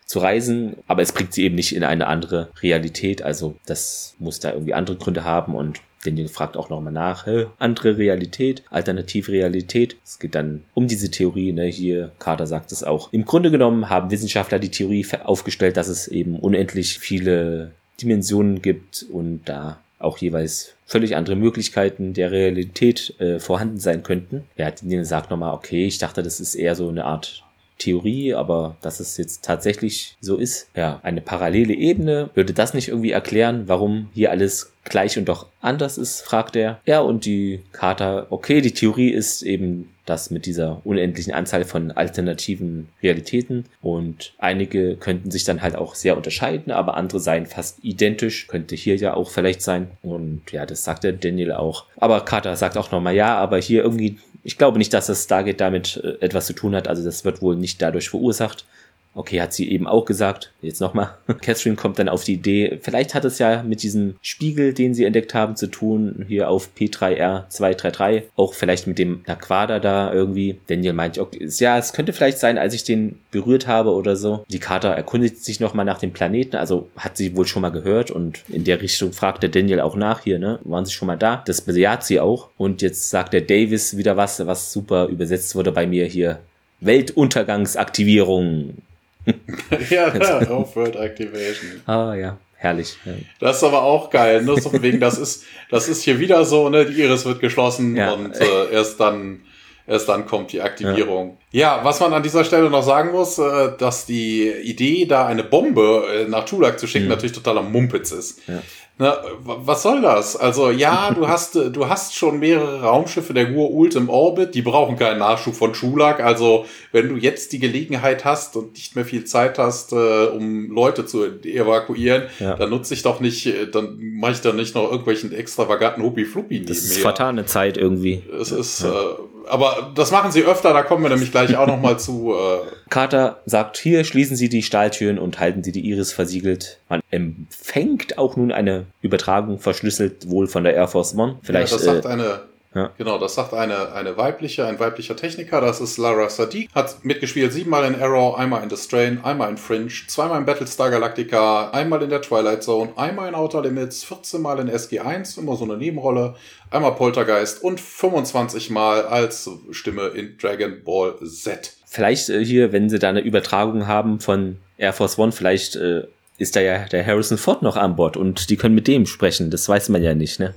zu reisen, aber es bringt sie eben nicht in eine andere Realität. Also das muss da irgendwie andere Gründe haben und Daniel fragt auch nochmal nach, hä, andere Realität, alternative Realität. Es geht dann um diese Theorie, ne, hier, Carter sagt es auch. Im Grunde genommen haben Wissenschaftler die Theorie aufgestellt, dass es eben unendlich viele Dimensionen gibt und da auch jeweils völlig andere Möglichkeiten der Realität äh, vorhanden sein könnten. Ja, Daniel sagt nochmal, okay, ich dachte, das ist eher so eine Art Theorie, aber dass es jetzt tatsächlich so ist, ja, eine parallele Ebene, würde das nicht irgendwie erklären, warum hier alles gleich und doch anders ist, fragt er. Ja, und die Kater, okay, die Theorie ist eben das mit dieser unendlichen Anzahl von alternativen Realitäten und einige könnten sich dann halt auch sehr unterscheiden, aber andere seien fast identisch, könnte hier ja auch vielleicht sein und ja, das sagt der Daniel auch. Aber Carter sagt auch nochmal, ja, aber hier irgendwie ich glaube nicht, dass das Stargate damit äh, etwas zu tun hat. Also das wird wohl nicht dadurch verursacht. Okay, hat sie eben auch gesagt. Jetzt nochmal. Catherine kommt dann auf die Idee, vielleicht hat es ja mit diesem Spiegel, den sie entdeckt haben, zu tun, hier auf P3R233. Auch vielleicht mit dem Naquada da irgendwie. Daniel meint, okay, ja, es könnte vielleicht sein, als ich den berührt habe oder so. Die Kater erkundigt sich nochmal nach dem Planeten, also hat sie wohl schon mal gehört und in der Richtung fragt der Daniel auch nach hier, ne? Waren sie schon mal da? Das bejaht sie auch. Und jetzt sagt der Davis wieder was, was super übersetzt wurde bei mir hier. Weltuntergangsaktivierung. ja, Off-World Activation. Ah, ja. Herrlich. Ja. Das ist aber auch geil, ne? So wegen, das ist, das ist hier wieder so, ne? Die Iris wird geschlossen ja. und äh, erst dann, erst dann kommt die Aktivierung. Ja. ja. was man an dieser Stelle noch sagen muss, äh, dass die Idee, da eine Bombe äh, nach Tulak zu schicken, mhm. natürlich totaler Mumpitz ist. Na, was soll das? Also ja, du hast du hast schon mehrere Raumschiffe der Gur-Ult im Orbit, die brauchen keinen Nachschub von Schulak. Also wenn du jetzt die Gelegenheit hast und nicht mehr viel Zeit hast, äh, um Leute zu evakuieren, ja. dann nutze ich doch nicht, äh, dann mache ich da nicht noch irgendwelchen extravaganten Huppi-Fluppi Das ist vertane Zeit irgendwie. Es ist ja. äh, aber das machen sie öfter, da kommen wir nämlich gleich auch noch mal zu. Äh Carter sagt, hier schließen Sie die Stahltüren und halten Sie die Iris versiegelt. Man empfängt auch nun eine Übertragung verschlüsselt wohl von der Air Force One. Vielleicht, ja, das sagt äh, eine ja. Genau, das sagt eine, eine weibliche, ein weiblicher Techniker, das ist Lara Sadiq, hat mitgespielt siebenmal in Arrow, einmal in The Strain, einmal in Fringe, zweimal in Battlestar Galactica, einmal in der Twilight Zone, einmal in Outer Limits, 14 Mal in SG1, immer so eine Nebenrolle, einmal Poltergeist und 25 Mal als Stimme in Dragon Ball Z. Vielleicht äh, hier, wenn sie da eine Übertragung haben von Air Force One, vielleicht äh, ist da ja der Harrison Ford noch an Bord und die können mit dem sprechen. Das weiß man ja nicht, ne?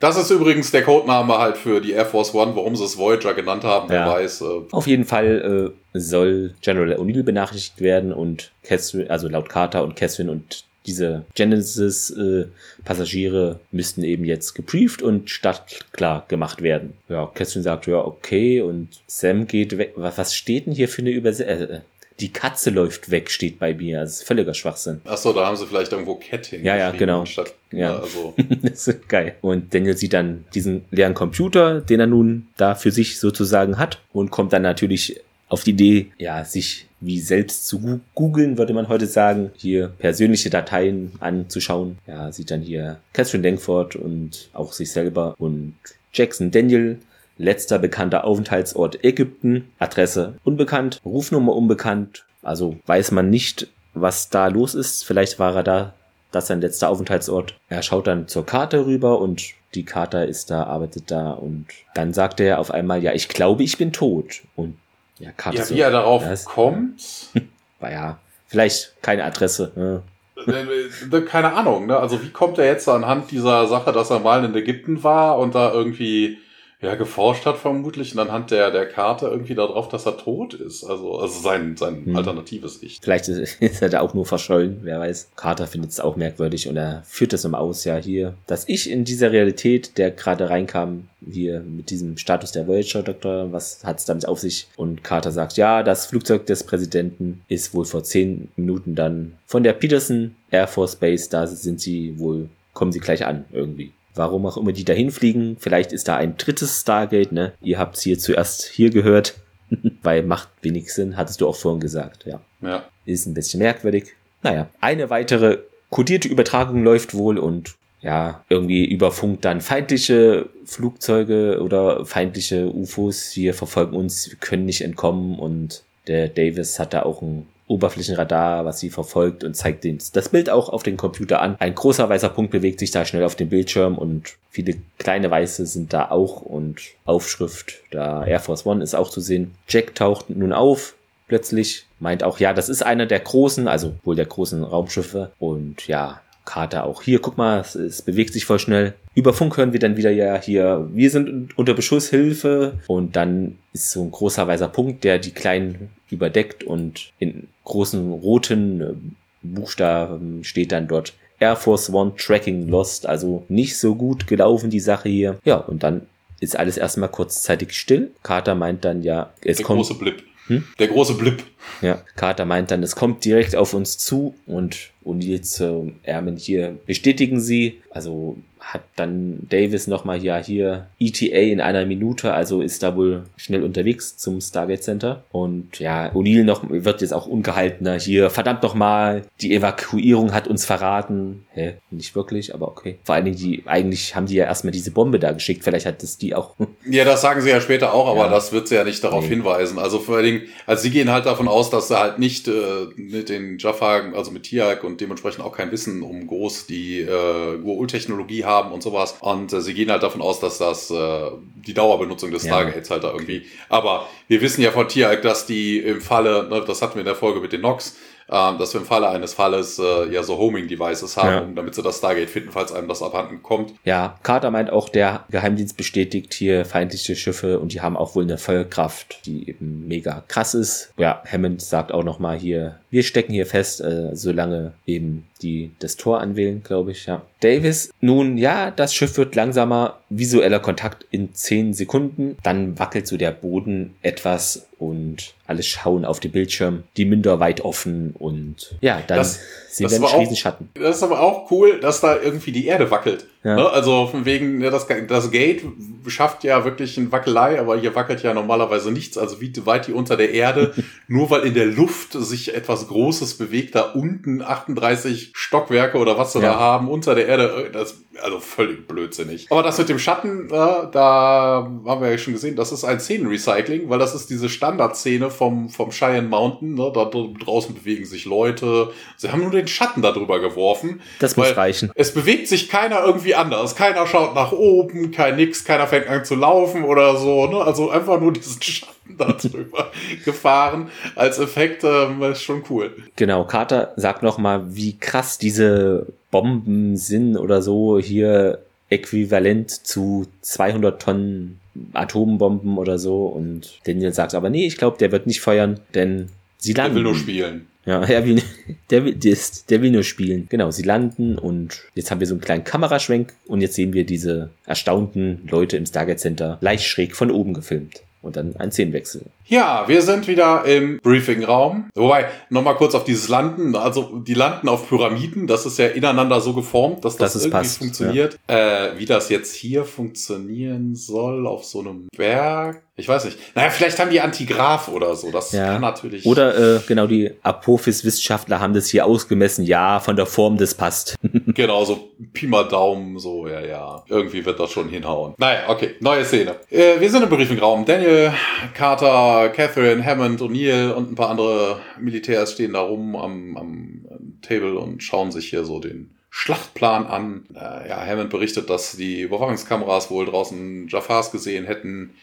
Das ist übrigens der Codename halt für die Air Force One, warum sie es Voyager genannt haben, wer ja. weiß. Äh. Auf jeden Fall äh, soll General O'Neill benachrichtigt werden und Catherine, also laut Carter und Catherine und diese Genesis-Passagiere äh, müssten eben jetzt gebrieft und startklar gemacht werden. Ja, Catherine sagt, ja, okay, und Sam geht weg. Was steht denn hier für eine Übersetzung? Äh, die Katze läuft weg, steht bei mir. Das ist völliger Schwachsinn. Achso, da haben sie vielleicht irgendwo Cat Ja, ja, genau. Statt, ja. Also. das ist geil. Und Daniel sieht dann diesen leeren Computer, den er nun da für sich sozusagen hat und kommt dann natürlich auf die Idee, ja, sich wie selbst zu googeln, würde man heute sagen, hier persönliche Dateien anzuschauen. Ja, sieht dann hier Catherine Denkford und auch sich selber und Jackson Daniel Letzter bekannter Aufenthaltsort Ägypten, Adresse unbekannt, Rufnummer unbekannt, also weiß man nicht, was da los ist. Vielleicht war er da, das ist sein letzter Aufenthaltsort. Er schaut dann zur Karte rüber und die Karte ist da, arbeitet da und dann sagt er auf einmal, ja, ich glaube, ich bin tot. Und ja, Karte ja, so, wie er darauf das, kommt. War ja, vielleicht keine Adresse. Ne? Äh, keine Ahnung, ne? Also wie kommt er jetzt anhand dieser Sache, dass er mal in Ägypten war und da irgendwie ja, geforscht hat vermutlich und anhand der, der Karte irgendwie darauf, dass er tot ist. Also, also sein, sein hm. alternatives Ich. Vielleicht ist, ist er da auch nur verschollen, wer weiß. Carter findet es auch merkwürdig und er führt es nochmal aus, ja, hier, dass ich in dieser Realität, der gerade reinkam, hier mit diesem Status der Voyager-Doktor, was hat es damit auf sich? Und Carter sagt, ja, das Flugzeug des Präsidenten ist wohl vor zehn Minuten dann von der Peterson Air Force Base, da sind sie wohl, kommen sie gleich an irgendwie warum auch immer die dahin fliegen. Vielleicht ist da ein drittes Stargate, ne? Ihr habt es hier zuerst hier gehört, weil macht wenig Sinn, hattest du auch vorhin gesagt, ja. Ja. Ist ein bisschen merkwürdig. Naja, eine weitere kodierte Übertragung läuft wohl und ja, irgendwie über Funk dann feindliche Flugzeuge oder feindliche UFOs hier verfolgen uns, wir können nicht entkommen und der Davis hat da auch ein Oberflächenradar, was sie verfolgt und zeigt den, das Bild auch auf den Computer an. Ein großer weißer Punkt bewegt sich da schnell auf dem Bildschirm und viele kleine weiße sind da auch und Aufschrift, da Air Force One ist auch zu sehen. Jack taucht nun auf, plötzlich, meint auch, ja, das ist einer der großen, also wohl der großen Raumschiffe und ja, Carter auch hier, guck mal, es, es, bewegt sich voll schnell. Über Funk hören wir dann wieder ja hier, wir sind unter Beschuss, Hilfe. Und dann ist so ein großer weißer Punkt, der die Kleinen überdeckt und in großen roten äh, Buchstaben steht dann dort Air Force One Tracking Lost. Also nicht so gut gelaufen, die Sache hier. Ja, und dann ist alles erstmal kurzzeitig still. Carter meint dann ja, es der kommt. Große Blip. Hm? Der große Blip. Ja, Carter meint dann, es kommt direkt auf uns zu und O'Neill zu Ermin hier bestätigen sie. Also hat dann Davis nochmal ja hier ETA in einer Minute, also ist da wohl schnell unterwegs zum Stargate Center. Und ja, O'Neill noch wird jetzt auch ungehaltener hier. Verdammt nochmal, die Evakuierung hat uns verraten. Hä? Nicht wirklich, aber okay. Vor allen Dingen, die, eigentlich haben die ja erstmal diese Bombe da geschickt. Vielleicht hat es die auch. Ja, das sagen sie ja später auch, aber ja. das wird sie ja nicht darauf nee. hinweisen. Also vor allen Dingen, also sie gehen halt davon aus, dass sie halt nicht äh, mit den Jaffa, also mit Tiag und dementsprechend auch kein Wissen um groß die äh, Goa'uld-Technologie haben haben und sowas. Und äh, sie gehen halt davon aus, dass das äh, die Dauerbenutzung des ja. Stargates halt da irgendwie. Aber wir wissen ja von Tiag, dass die im Falle, ne, das hatten wir in der Folge mit den Nox, ähm, dass wir im Falle eines Falles äh, ja so Homing-Devices haben, ja. damit sie das Stargate finden, falls einem das abhanden kommt. Ja, Carter meint auch, der Geheimdienst bestätigt hier feindliche Schiffe und die haben auch wohl eine Vollkraft, die eben mega krass ist. Ja, Hammond sagt auch nochmal hier, wir stecken hier fest, äh, solange eben die das Tor anwählen, glaube ich, ja. Davis, nun ja, das Schiff wird langsamer, visueller Kontakt in 10 Sekunden, dann wackelt so der Boden etwas und alle schauen auf den Bildschirm, die Münder weit offen und ja, dann das, sehen das wir einen Riesenschatten. Das ist aber auch cool, dass da irgendwie die Erde wackelt. Ja. Ne? Also von wegen, ja, das, das Gate schafft ja wirklich eine Wackelei, aber hier wackelt ja normalerweise nichts. Also wie weit die unter der Erde, nur weil in der Luft sich etwas Großes bewegt, da unten 38 Stockwerke oder was sie ja. da haben, unter der Erde, äh, das also völlig blödsinnig. Aber das mit dem Schatten, äh, da haben wir ja schon gesehen, das ist ein Szenenrecycling, weil das ist diese Standardszene vom, vom Cheyenne Mountain. Ne? Da draußen bewegen sich Leute. Sie haben nur den Schatten darüber geworfen. Das muss reichen. Es bewegt sich keiner irgendwie anders. Keiner schaut nach oben, kein nix, keiner fängt an zu laufen oder so. Ne? Also einfach nur diesen Schatten darüber gefahren als Effekt. Ähm, ist schon cool. Genau, Carter sagt nochmal, wie krass diese Bomben sind oder so hier äquivalent zu 200 Tonnen Atombomben oder so. Und Daniel sagt aber, nee, ich glaube, der wird nicht feuern, denn sie landen. Der will nur spielen. Ja, er will, der, will, der, ist, der will nur spielen. Genau, sie landen und jetzt haben wir so einen kleinen Kameraschwenk und jetzt sehen wir diese erstaunten Leute im Stargate Center leicht schräg von oben gefilmt und dann ein Szenenwechsel. Ja, wir sind wieder im Briefingraum. Wobei, nochmal kurz auf dieses Landen. Also, die landen auf Pyramiden. Das ist ja ineinander so geformt, dass das, das irgendwie passt, funktioniert. Ja. Äh, wie das jetzt hier funktionieren soll auf so einem Berg. Ich weiß nicht. Naja, vielleicht haben die Antigraph oder so. Das ja. kann natürlich. Oder äh, genau, die Apophis-Wissenschaftler haben das hier ausgemessen. Ja, von der Form das passt. genau, so Pi mal Daumen, so, ja, ja. Irgendwie wird das schon hinhauen. Naja, okay, neue Szene. Äh, wir sind im Briefingraum. Daniel, Carter, Catherine, Hammond, O'Neill und ein paar andere Militärs stehen da rum am, am Table und schauen sich hier so den Schlachtplan an. Äh, ja, Hammond berichtet, dass die Überwachungskameras wohl draußen Jafars gesehen hätten,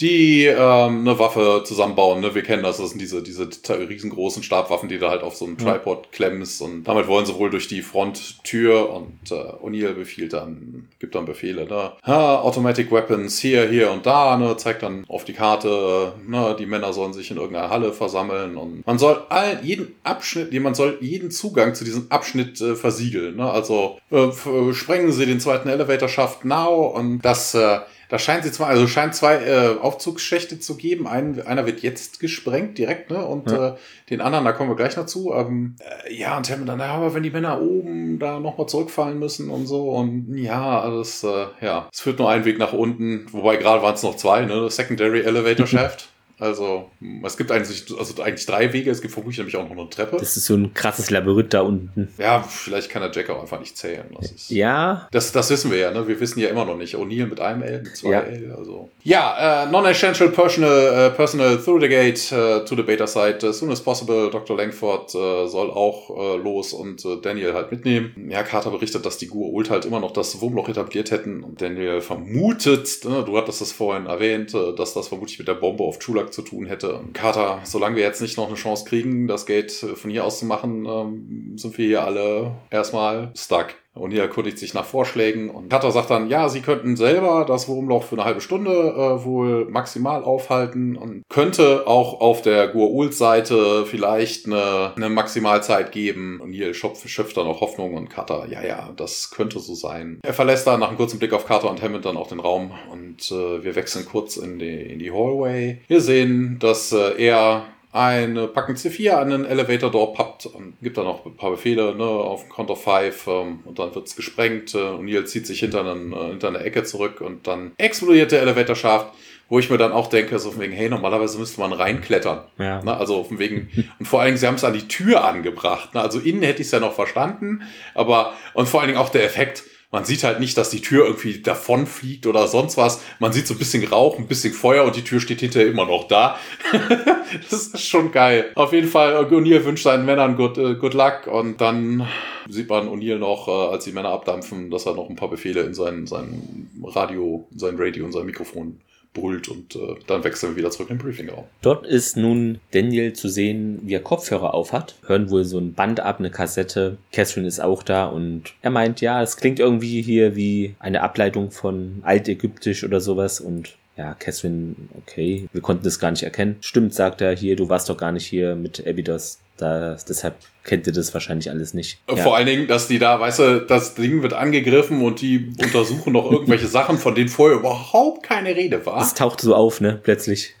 die ähm, eine Waffe zusammenbauen. Ne? Wir kennen das, das sind diese, diese riesengroßen Stabwaffen, die da halt auf so einem Tripod klemmst und damit wollen sie wohl durch die Fronttür und äh, O'Neill befiehlt dann, gibt dann Befehle, ne? Ha, Automatic Weapons hier, hier und da, ne? zeigt dann auf die Karte, ne? die Männer sollen sich in irgendeiner Halle versammeln und man soll all, jeden Abschnitt, man soll jeden Zugang zu diesem Abschnitt äh, versiegeln. Ne? Also äh, sprengen sie den zweiten Elevator Shaft now und das äh, da scheint sie zwar, also scheint zwei äh, Aufzugsschächte zu geben. Ein, einer wird jetzt gesprengt direkt, ne? Und ja. äh, den anderen, da kommen wir gleich noch zu. Ähm, äh, ja, und haben dann, ja, aber wenn die Männer oben da nochmal zurückfallen müssen und so und ja, alles, äh, ja, es führt nur einen Weg nach unten. Wobei gerade waren es noch zwei, ne? Secondary Elevator Shaft. Also, es gibt eigentlich, also eigentlich drei Wege. Es gibt vermutlich nämlich auch noch eine Treppe. Das ist so ein krasses Labyrinth da unten. Ja, vielleicht kann der Jack auch einfach nicht zählen. Das ist, ja. Das, das wissen wir ja, ne? Wir wissen ja immer noch nicht. O'Neill mit einem L, mit zwei ja. L. Also. Ja, äh, non-essential personal, uh, personal through the gate uh, to the beta site as soon as possible. Dr. Langford uh, soll auch los und Daniel halt mitnehmen. Ja, Carter berichtet, dass die Gur-Ult halt immer noch das Wurmloch etabliert hätten. Und Daniel vermutet, ne, du hattest das vorhin erwähnt, dass das vermutlich mit der Bombe auf Chulak zu tun hätte. Carter, solange wir jetzt nicht noch eine Chance kriegen, das Gate von hier aus zu machen, ähm, sind wir hier alle erstmal stuck. Und hier erkundigt sich nach Vorschlägen und Cutter sagt dann, ja, sie könnten selber das Wurmloch für eine halbe Stunde äh, wohl maximal aufhalten und könnte auch auf der Gur-Ult-Seite vielleicht eine, eine Maximalzeit geben. Und hier schöpft dann auch Hoffnung und Cutter, ja, ja, das könnte so sein. Er verlässt dann nach einem kurzen Blick auf Carter und Hammond dann auch den Raum und äh, wir wechseln kurz in die, in die Hallway. Wir sehen, dass äh, er eine Packen C4 an den Elevator Door pappt und gibt dann noch ein paar Befehle ne, auf den Count of Five ähm, und dann wird's gesprengt äh, und Neil zieht sich hinter, einen, äh, hinter eine Ecke zurück und dann explodiert der Elevator Shaft, wo ich mir dann auch denke, so von wegen, hey, normalerweise müsste man reinklettern. Ja. Ne, also von wegen, und vor allen Dingen, sie haben es an die Tür angebracht. Ne, also innen hätte ich es ja noch verstanden, aber und vor allen Dingen auch der Effekt, man sieht halt nicht, dass die Tür irgendwie davon fliegt oder sonst was. Man sieht so ein bisschen Rauch, ein bisschen Feuer und die Tür steht hinterher immer noch da. das ist schon geil. Auf jeden Fall, äh, O'Neill wünscht seinen Männern good, uh, good luck und dann sieht man O'Neill noch, uh, als die Männer abdampfen, dass er noch ein paar Befehle in sein, sein Radio, sein Radio und sein Mikrofon brüllt und äh, dann wechseln wir wieder zurück in den Briefingraum. Dort ist nun Daniel zu sehen, wie er Kopfhörer aufhat, hören wohl so ein Band ab, eine Kassette. Catherine ist auch da und er meint, ja, es klingt irgendwie hier wie eine Ableitung von Altägyptisch oder sowas und ja, Catherine, okay, wir konnten das gar nicht erkennen. Stimmt, sagt er hier, du warst doch gar nicht hier mit Abydos. Da, deshalb kennt ihr das wahrscheinlich alles nicht. Vor ja. allen Dingen, dass die da, weißt du, das Ding wird angegriffen und die untersuchen noch irgendwelche Sachen, von denen vorher überhaupt keine Rede war. Es taucht so auf, ne, plötzlich.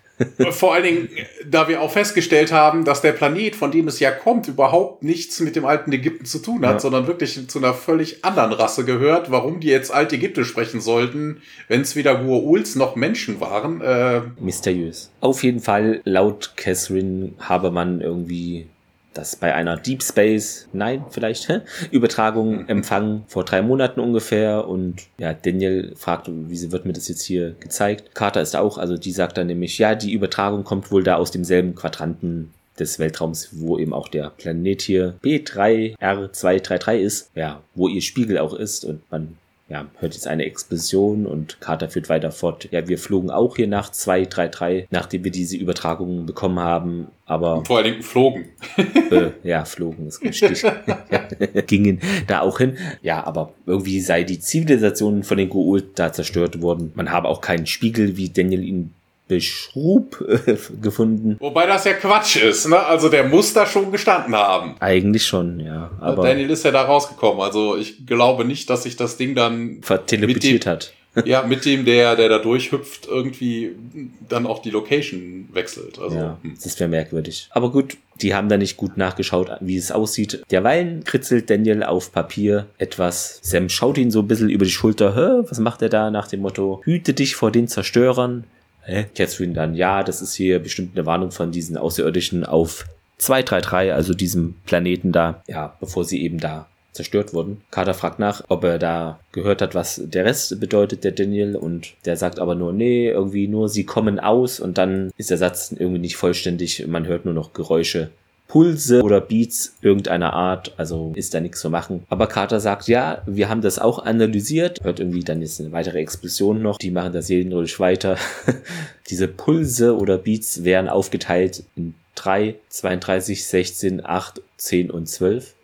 Vor allen Dingen, da wir auch festgestellt haben, dass der Planet, von dem es ja kommt, überhaupt nichts mit dem alten Ägypten zu tun hat, ja. sondern wirklich zu einer völlig anderen Rasse gehört. Warum die jetzt Altägyptisch sprechen sollten, wenn es weder Gua'uls noch Menschen waren. Äh Mysteriös. Auf jeden Fall, laut Catherine habe man irgendwie das bei einer Deep Space, nein, vielleicht, hä? Übertragung mhm. empfangen vor drei Monaten ungefähr und ja, Daniel fragt, wie wird mir das jetzt hier gezeigt? Carter ist auch, also die sagt dann nämlich, ja, die Übertragung kommt wohl da aus demselben Quadranten des Weltraums, wo eben auch der Planet hier B3R233 ist, ja, wo ihr Spiegel auch ist und man ja, hört jetzt eine Explosion und Carter führt weiter fort. Ja, wir flogen auch hier nach 233, nachdem wir diese Übertragungen bekommen haben, aber. Vor allen Dingen flogen. äh, ja, flogen ist richtig. Gingen da auch hin. Ja, aber irgendwie sei die Zivilisation von den Goa'uld da zerstört worden. Man habe auch keinen Spiegel, wie Daniel ihn Beschrub äh, gefunden. Wobei das ja Quatsch ist, ne? Also der muss da schon gestanden haben. Eigentlich schon, ja. Aber Daniel ist ja da rausgekommen. Also ich glaube nicht, dass sich das Ding dann verteleportiert hat. ja, mit dem, der, der da durchhüpft, irgendwie dann auch die Location wechselt. Also, ja, hm. das wäre merkwürdig. Aber gut, die haben da nicht gut nachgeschaut, wie es aussieht. Derweilen kritzelt Daniel auf Papier etwas. Sam schaut ihn so ein bisschen über die Schulter. Hä, was macht er da nach dem Motto? Hüte dich vor den Zerstörern. Hä? Catherine dann, ja, das ist hier bestimmt eine Warnung von diesen Außerirdischen auf 233, also diesem Planeten da, ja, bevor sie eben da zerstört wurden. Carter fragt nach, ob er da gehört hat, was der Rest bedeutet, der Daniel, und der sagt aber nur, nee, irgendwie nur, sie kommen aus, und dann ist der Satz irgendwie nicht vollständig, man hört nur noch Geräusche Pulse oder Beats irgendeiner Art, also ist da nichts zu machen. Aber Carter sagt, ja, wir haben das auch analysiert, hört irgendwie dann jetzt eine weitere Explosion noch, die machen das seelenruhig weiter. Diese Pulse oder Beats wären aufgeteilt in 3, 32, 16, 8, 10 und 12.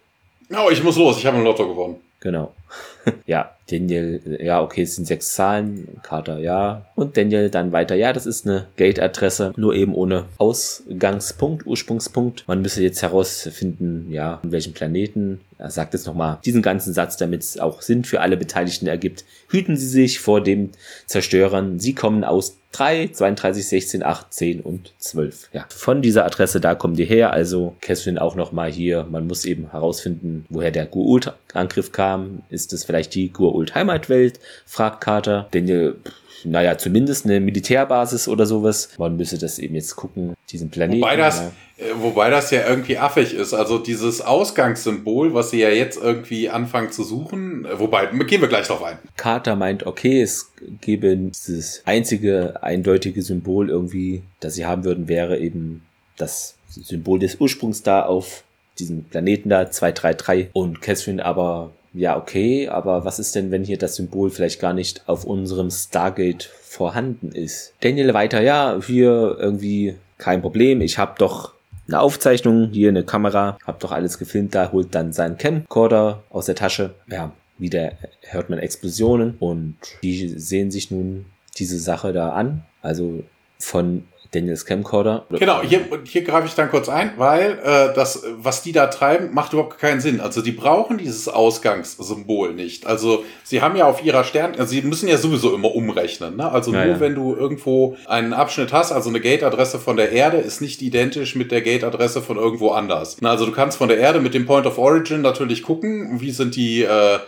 Oh, ich muss los, ich habe ein Lotto gewonnen. Genau. ja, Daniel, ja, okay, es sind sechs Zahlen, Carter, ja. Und Daniel dann weiter, ja, das ist eine Gate-Adresse, nur eben ohne Ausgangspunkt, Ursprungspunkt. Man müsse jetzt herausfinden, ja, an welchem Planeten. Er sagt jetzt nochmal diesen ganzen Satz, damit es auch Sinn für alle Beteiligten ergibt. Hüten Sie sich vor dem Zerstörern. Sie kommen aus 3, 32, 16, 8, 10 und 12. Ja, von dieser Adresse, da kommen die her. Also Catherine auch nochmal hier. Man muss eben herausfinden, woher der Guult-Angriff kam. Ist ist das vielleicht die Gur-Ult Heimatwelt? fragt Carter. Daniel, naja, zumindest eine Militärbasis oder sowas. Man müsse das eben jetzt gucken, diesen Planeten. Wobei das, ja. Äh, wobei das ja irgendwie affig ist. Also dieses Ausgangssymbol, was sie ja jetzt irgendwie anfangen zu suchen, äh, wobei, gehen wir gleich drauf ein. Carter meint, okay, es gäbe dieses einzige eindeutige Symbol irgendwie, das sie haben würden, wäre eben das Symbol des Ursprungs da auf diesem Planeten da, 233. Und Catherine aber ja, okay, aber was ist denn, wenn hier das Symbol vielleicht gar nicht auf unserem Stargate vorhanden ist? Daniel weiter, ja, hier irgendwie kein Problem, ich habe doch eine Aufzeichnung, hier eine Kamera, hab doch alles gefilmt, da holt dann sein Camcorder aus der Tasche. Ja, wieder hört man Explosionen und die sehen sich nun diese Sache da an. Also von Daniels Camcorder. Genau, hier, hier greife ich dann kurz ein, weil äh, das, was die da treiben, macht überhaupt keinen Sinn. Also die brauchen dieses Ausgangssymbol nicht. Also sie haben ja auf ihrer Stern, also sie müssen ja sowieso immer umrechnen. Ne? Also ja, nur ja. wenn du irgendwo einen Abschnitt hast, also eine Gate-Adresse von der Erde ist nicht identisch mit der Gate-Adresse von irgendwo anders. Also du kannst von der Erde mit dem Point of Origin natürlich gucken, wie sind die, äh,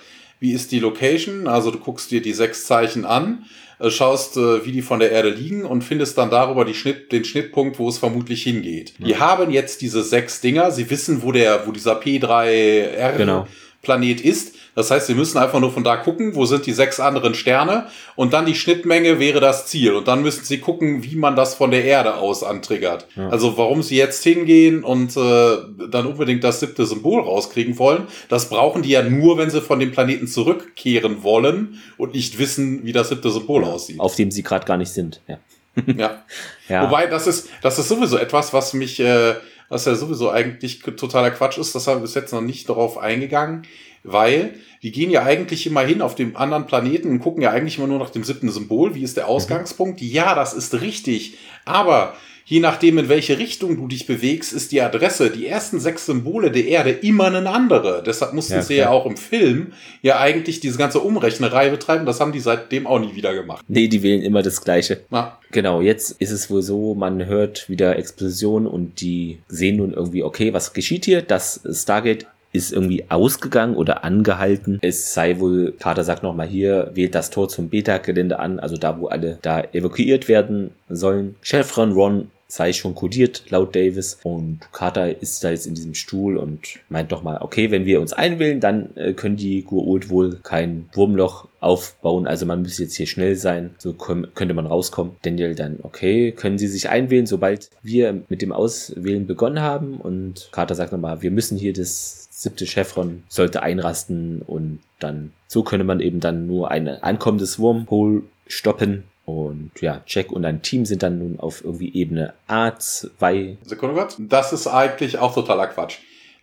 wie ist die Location. Also du guckst dir die sechs Zeichen an schaust, äh, wie die von der Erde liegen und findest dann darüber die Schnitt, den Schnittpunkt, wo es vermutlich hingeht. Ja. Die haben jetzt diese sechs Dinger, sie wissen, wo der, wo dieser P3R genau. Planet ist. Das heißt, sie müssen einfach nur von da gucken, wo sind die sechs anderen Sterne und dann die Schnittmenge wäre das Ziel. Und dann müssen sie gucken, wie man das von der Erde aus antriggert. Ja. Also warum sie jetzt hingehen und äh, dann unbedingt das siebte Symbol rauskriegen wollen, das brauchen die ja nur, wenn sie von dem Planeten zurückkehren wollen und nicht wissen, wie das siebte Symbol ja, aussieht. Auf dem sie gerade gar nicht sind. Ja. ja. ja. Wobei, das ist, das ist sowieso etwas, was mich, äh, was ja sowieso eigentlich totaler Quatsch ist. Das haben wir bis jetzt noch nicht darauf eingegangen weil die gehen ja eigentlich immer hin auf dem anderen Planeten und gucken ja eigentlich immer nur nach dem siebten Symbol. Wie ist der mhm. Ausgangspunkt? Ja, das ist richtig. Aber je nachdem, in welche Richtung du dich bewegst, ist die Adresse, die ersten sechs Symbole der Erde immer eine andere. Deshalb mussten ja, sie ja auch im Film ja eigentlich diese ganze Umrechnerei betreiben. Das haben die seitdem auch nie wieder gemacht. Nee, die wählen immer das Gleiche. Na. Genau, jetzt ist es wohl so, man hört wieder Explosionen und die sehen nun irgendwie, okay, was geschieht hier? Das Stargate ist irgendwie ausgegangen oder angehalten. Es sei wohl, Carter sagt nochmal hier, wählt das Tor zum Beta-Gelände an, also da, wo alle da evakuiert werden sollen. Chevron Ron sei schon kodiert, laut Davis. Und Carter ist da jetzt in diesem Stuhl und meint doch mal, okay, wenn wir uns einwählen, dann äh, können die Gurult wohl kein Wurmloch aufbauen. Also man müsste jetzt hier schnell sein, so könnte man rauskommen. Daniel dann, okay, können Sie sich einwählen, sobald wir mit dem Auswählen begonnen haben. Und Carter sagt nochmal, wir müssen hier das siebte Chevron sollte einrasten und dann so könne man eben dann nur ein ankommendes Wormhole stoppen und ja, Jack und ein Team sind dann nun auf irgendwie Ebene A2. Sekunde kurz. Das ist eigentlich auch totaler Quatsch.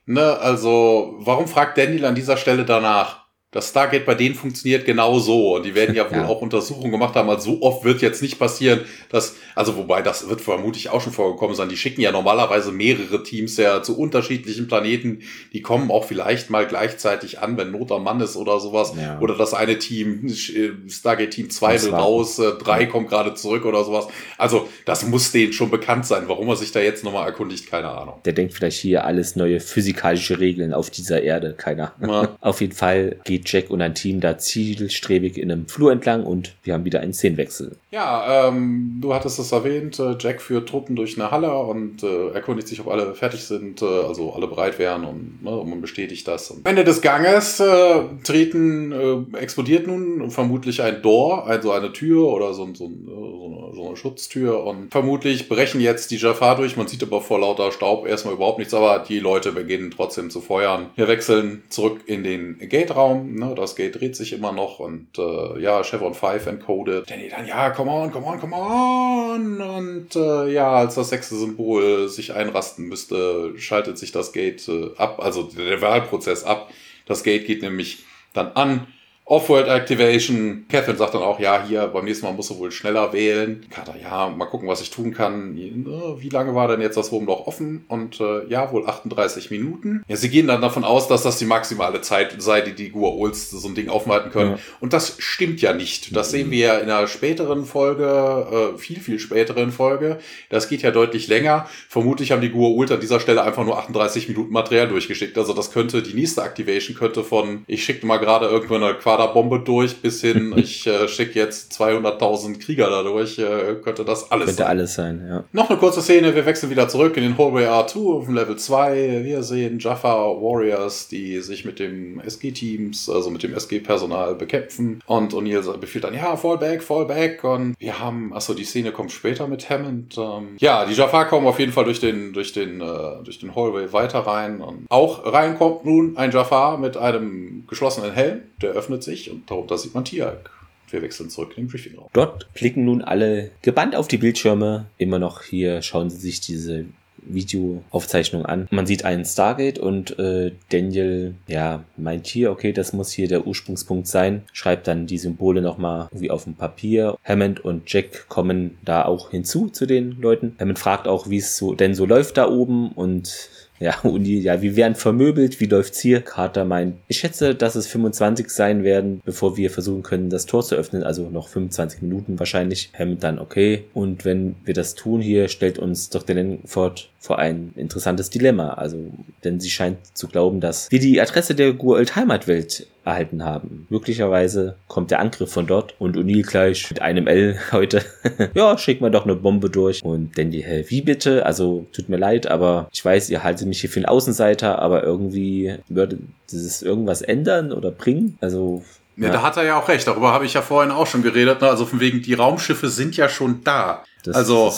Ne, also, warum fragt Daniel an dieser Stelle danach? Das Stargate bei denen funktioniert genau so. Und die werden ja wohl ja. auch Untersuchungen gemacht haben. Also so oft wird jetzt nicht passieren, dass, also wobei das wird vermutlich auch schon vorgekommen sein. Die schicken ja normalerweise mehrere Teams ja zu unterschiedlichen Planeten. Die kommen auch vielleicht mal gleichzeitig an, wenn Not am Mann ist oder sowas. Ja. Oder das eine Team, äh, Stargate Team 2 will raus, äh, 3 kommt gerade zurück oder sowas. Also das muss denen schon bekannt sein. Warum er sich da jetzt nochmal erkundigt, keine Ahnung. Der denkt vielleicht hier alles neue physikalische Regeln auf dieser Erde, keiner. Ja. auf jeden Fall geht Jack und ein Team da zielstrebig in einem Flur entlang und wir haben wieder einen Szenenwechsel. Ja, ähm, du hattest es erwähnt, äh, Jack führt Truppen durch eine Halle und äh, erkundigt sich, ob alle fertig sind, äh, also alle bereit wären und, ne, und man bestätigt das. Am Ende des Ganges äh, treten, äh, explodiert nun vermutlich ein Door, also eine Tür oder so, so, so, eine, so eine Schutztür und vermutlich brechen jetzt die Jafar durch. Man sieht aber vor lauter Staub erstmal überhaupt nichts, aber die Leute beginnen trotzdem zu feuern. Wir wechseln zurück in den Gate-Raum ne, das Gate dreht sich immer noch und äh, ja, Chevron 5 encoded. Danny dann, ja, come on, come on, come on. Und äh, ja, als das sechste Symbol sich einrasten müsste, schaltet sich das Gate äh, ab, also der Wahlprozess ab. Das Gate geht nämlich dann an Off-World Activation. Catherine sagt dann auch, ja, hier, beim nächsten Mal musst du wohl schneller wählen. Carter, ja, mal gucken, was ich tun kann. Wie lange war denn jetzt das Wurmloch offen? Und äh, ja, wohl 38 Minuten. Ja, sie gehen dann davon aus, dass das die maximale Zeit sei, die die Gua'uls so ein Ding aufhalten können. Ja. Und das stimmt ja nicht. Das sehen wir ja in einer späteren Folge, äh, viel, viel späteren Folge. Das geht ja deutlich länger. Vermutlich haben die Gua'uls an dieser Stelle einfach nur 38 Minuten Material durchgeschickt. Also das könnte, die nächste Activation könnte von, ich schicke mal gerade irgendwo eine Quaderbombe durch, bis hin, ich äh, schicke jetzt 200.000 Krieger dadurch, äh, könnte das alles könnte sein. alles sein, ja. Noch eine kurze Szene, wir wechseln wieder zurück in den Hallway R2 auf dem Level 2. Wir sehen Jaffa Warriors, die sich mit dem SG-Teams, also mit dem SG-Personal bekämpfen. Und O'Neill befiehlt dann, ja, Fallback, Fallback. Und wir haben, achso, die Szene kommt später mit Hammond. Ähm, ja, die Jaffa kommen auf jeden Fall durch den, durch den, äh, durch den Hallway weiter rein. Und auch rein kommt nun ein Jafar mit einem geschlossenen Helm, der öffnet sich und darunter sieht man Tiag. Wir wechseln zurück in den Briefingraum. Dort blicken nun alle gebannt auf die Bildschirme. Immer noch hier schauen sie sich diese Videoaufzeichnung an. Man sieht einen Stargate und äh, Daniel, ja, meint hier, okay, das muss hier der Ursprungspunkt sein, schreibt dann die Symbole nochmal irgendwie auf dem Papier. Hammond und Jack kommen da auch hinzu zu den Leuten. Hammond fragt auch, wie es so denn so läuft da oben und ja, Uni, ja, wir werden vermöbelt. Wie läuft's hier? Carter meint, ich schätze, dass es 25 sein werden, bevor wir versuchen können, das Tor zu öffnen. Also noch 25 Minuten wahrscheinlich. Hammond dann okay. Und wenn wir das tun hier, stellt uns Dr. Langford vor ein interessantes Dilemma. Also, denn sie scheint zu glauben, dass wir die Adresse der Gua'uld Heimatwelt erhalten haben. Möglicherweise kommt der Angriff von dort und O'Neill gleich mit einem L heute. ja, schickt mal doch eine Bombe durch. Und Dandy, hä, wie bitte? Also, tut mir leid, aber ich weiß, ihr haltet mich hier für einen Außenseiter, aber irgendwie würde dieses irgendwas ändern oder bringen. Also, ja, ja, da hat er ja auch recht. Darüber habe ich ja vorhin auch schon geredet. Ne? Also von wegen, die Raumschiffe sind ja schon da. Das also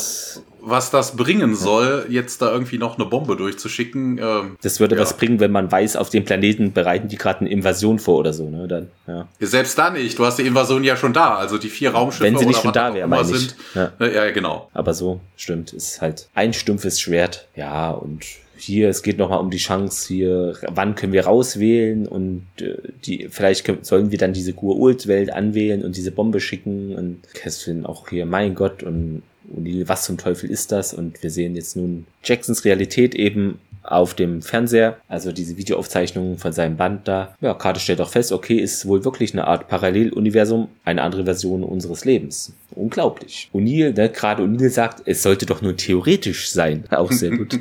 was das bringen soll, jetzt da irgendwie noch eine Bombe durchzuschicken. Ähm, das würde ja. was bringen, wenn man weiß, auf dem Planeten bereiten die gerade eine Invasion vor oder so, ne? Dann, ja. Selbst da nicht. Du hast die Invasion ja schon da. Also die vier Raumschiffe. Wenn sie nicht schon da wäre, meine ich. Ja. ja, genau. Aber so, stimmt. Ist halt ein stumpfes Schwert. Ja, und hier, es geht nochmal um die Chance hier, wann können wir rauswählen und äh, die, vielleicht können, sollen wir dann diese Gur-Ult-Welt anwählen und diese Bombe schicken und Kesslin auch hier, mein Gott, und O'Neill, was zum Teufel ist das? Und wir sehen jetzt nun Jacksons Realität eben auf dem Fernseher, also diese Videoaufzeichnungen von seinem Band da. Ja, Karte stellt auch fest, okay, ist wohl wirklich eine Art Paralleluniversum, eine andere Version unseres Lebens. Unglaublich. O'Neill, ne, gerade O'Neill sagt, es sollte doch nur theoretisch sein. Auch sehr gut.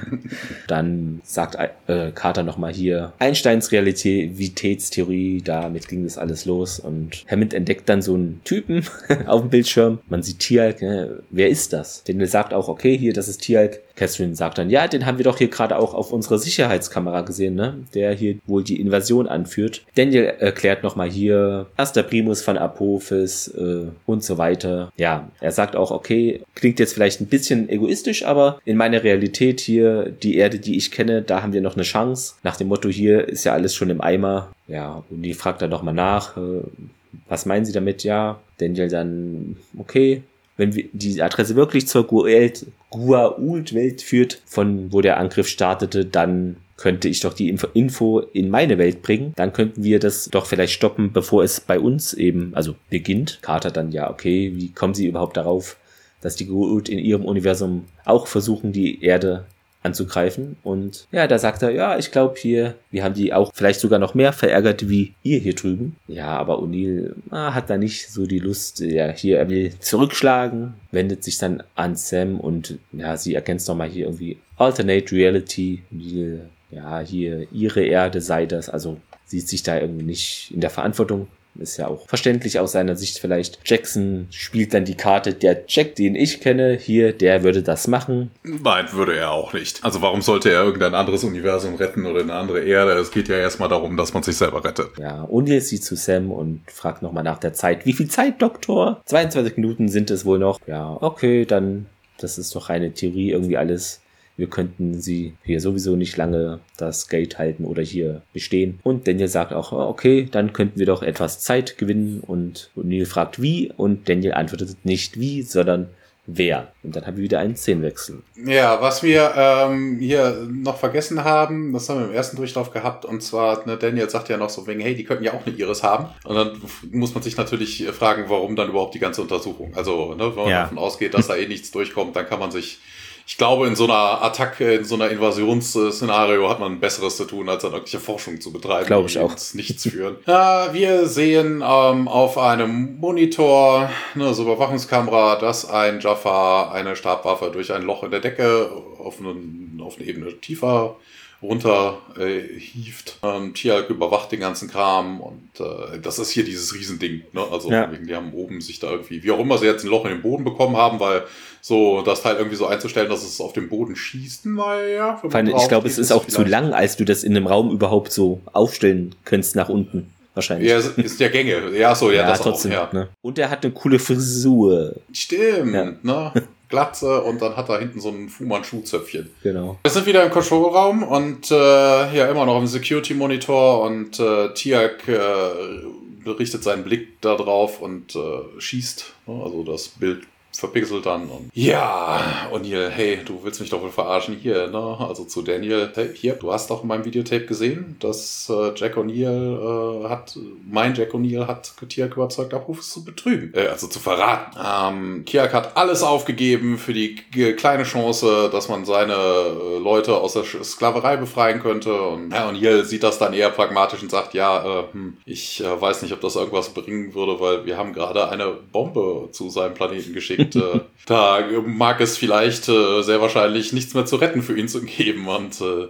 Dann sagt äh, Carter nochmal hier Einsteins Realitätstheorie, damit ging das alles los und Hammond entdeckt dann so einen Typen auf dem Bildschirm. Man sieht Tialk, ne? wer ist das? Denn er sagt auch, okay, hier, das ist Tialk. Catherine sagt dann, ja, den haben wir doch hier gerade auch auf unserer Sicherheitskamera gesehen, ne? Der hier wohl die Invasion anführt. Daniel erklärt nochmal hier, erster Primus von Apophis äh, und so weiter. Ja, er sagt auch, okay, klingt jetzt vielleicht ein bisschen egoistisch, aber in meiner Realität hier, die Erde, die ich kenne, da haben wir noch eine Chance. Nach dem Motto hier ist ja alles schon im Eimer. Ja, und die fragt dann nochmal nach, äh, was meinen Sie damit? Ja, Daniel dann, okay, wenn die Adresse wirklich zur Gua'uld-Welt führt, von wo der Angriff startete, dann könnte ich doch die Info in meine Welt bringen. Dann könnten wir das doch vielleicht stoppen, bevor es bei uns eben, also beginnt. Carter dann, ja, okay, wie kommen Sie überhaupt darauf, dass die Gua'uld in ihrem Universum auch versuchen, die Erde anzugreifen. Und ja, da sagt er, ja, ich glaube hier, wir haben die auch vielleicht sogar noch mehr verärgert wie ihr hier drüben. Ja, aber O'Neill ah, hat da nicht so die Lust. Ja, hier, er will zurückschlagen, wendet sich dann an Sam und ja, sie erkennt nochmal hier irgendwie Alternate Reality. Ja, hier, ihre Erde sei das. Also sieht sich da irgendwie nicht in der Verantwortung ist ja auch verständlich aus seiner Sicht vielleicht. Jackson spielt dann die Karte, der Jack, den ich kenne, hier, der würde das machen. Nein, würde er auch nicht. Also warum sollte er irgendein anderes Universum retten oder eine andere Erde? Es geht ja erstmal darum, dass man sich selber rettet. Ja, und jetzt sieht zu Sam und fragt nochmal nach der Zeit. Wie viel Zeit, Doktor? 22 Minuten sind es wohl noch. Ja, okay, dann, das ist doch eine Theorie irgendwie alles wir könnten sie hier sowieso nicht lange das Gate halten oder hier bestehen. Und Daniel sagt auch, oh, okay, dann könnten wir doch etwas Zeit gewinnen. Und Neil fragt wie und Daniel antwortet nicht wie, sondern wer. Und dann haben wir wieder einen Szenenwechsel. Ja, was wir ähm, hier noch vergessen haben, das haben wir im ersten Durchlauf gehabt, und zwar, ne, Daniel sagt ja noch so wegen, hey, die könnten ja auch eine Iris haben. Und dann muss man sich natürlich fragen, warum dann überhaupt die ganze Untersuchung. Also, ne, wenn man ja. davon ausgeht, dass da eh nichts durchkommt, dann kann man sich ich glaube, in so einer Attacke, in so einer Invasionsszenario hat man Besseres zu tun, als dann irgendwelche Forschung zu betreiben. Glaube ich auch. Nichts führen. ja, wir sehen ähm, auf einem Monitor, ne, so Überwachungskamera, dass ein Jafar eine Stabwaffe durch ein Loch in der Decke auf, einen, auf eine Ebene tiefer runter äh, hieft. Ähm, Tialk überwacht den ganzen Kram und äh, das ist hier dieses Riesending. Ne? Also ja. die haben oben sich da irgendwie, wie auch immer sie jetzt ein Loch in den Boden bekommen haben, weil so das Teil irgendwie so einzustellen, dass es auf dem Boden schießt, naja. Ich glaube, es ist auch zu lang, als du das in einem Raum überhaupt so aufstellen könntest nach unten. Wahrscheinlich. Ja, ist ja Gänge. Ja, so, ja, ja das trotzdem. Auch, ja. Ne? Und er hat eine coole Frisur. Stimmt, ja. ne? Glatze und dann hat er hinten so ein Fuhmann-Schuhzöpfchen. Genau. Wir sind wieder im Control-Raum und äh, ja, immer noch im Security-Monitor und äh, Tiak äh, richtet seinen Blick da drauf und äh, schießt. Ne? Also das Bild verpixelt dann und ja, und hier, hey, du willst mich doch wohl verarschen hier, ne? Also zu Daniel, hey, hier, du hast doch in meinem Videotape gesehen, dass äh, Jack O'Neill äh, hat, mein Jack O'Neill hat Kiak überzeugt, Abrufes zu betrügen, äh, also zu verraten. Ähm, Kiak hat alles aufgegeben für die kleine Chance, dass man seine äh, Leute aus der Sklaverei befreien könnte und Herr O'Neill sieht das dann eher pragmatisch und sagt, ja, äh, hm, ich äh, weiß nicht, ob das irgendwas bringen würde, weil wir haben gerade eine Bombe zu seinem Planeten geschickt und äh, da mag es vielleicht äh, sehr wahrscheinlich nichts mehr zu retten für ihn zu geben. Und äh,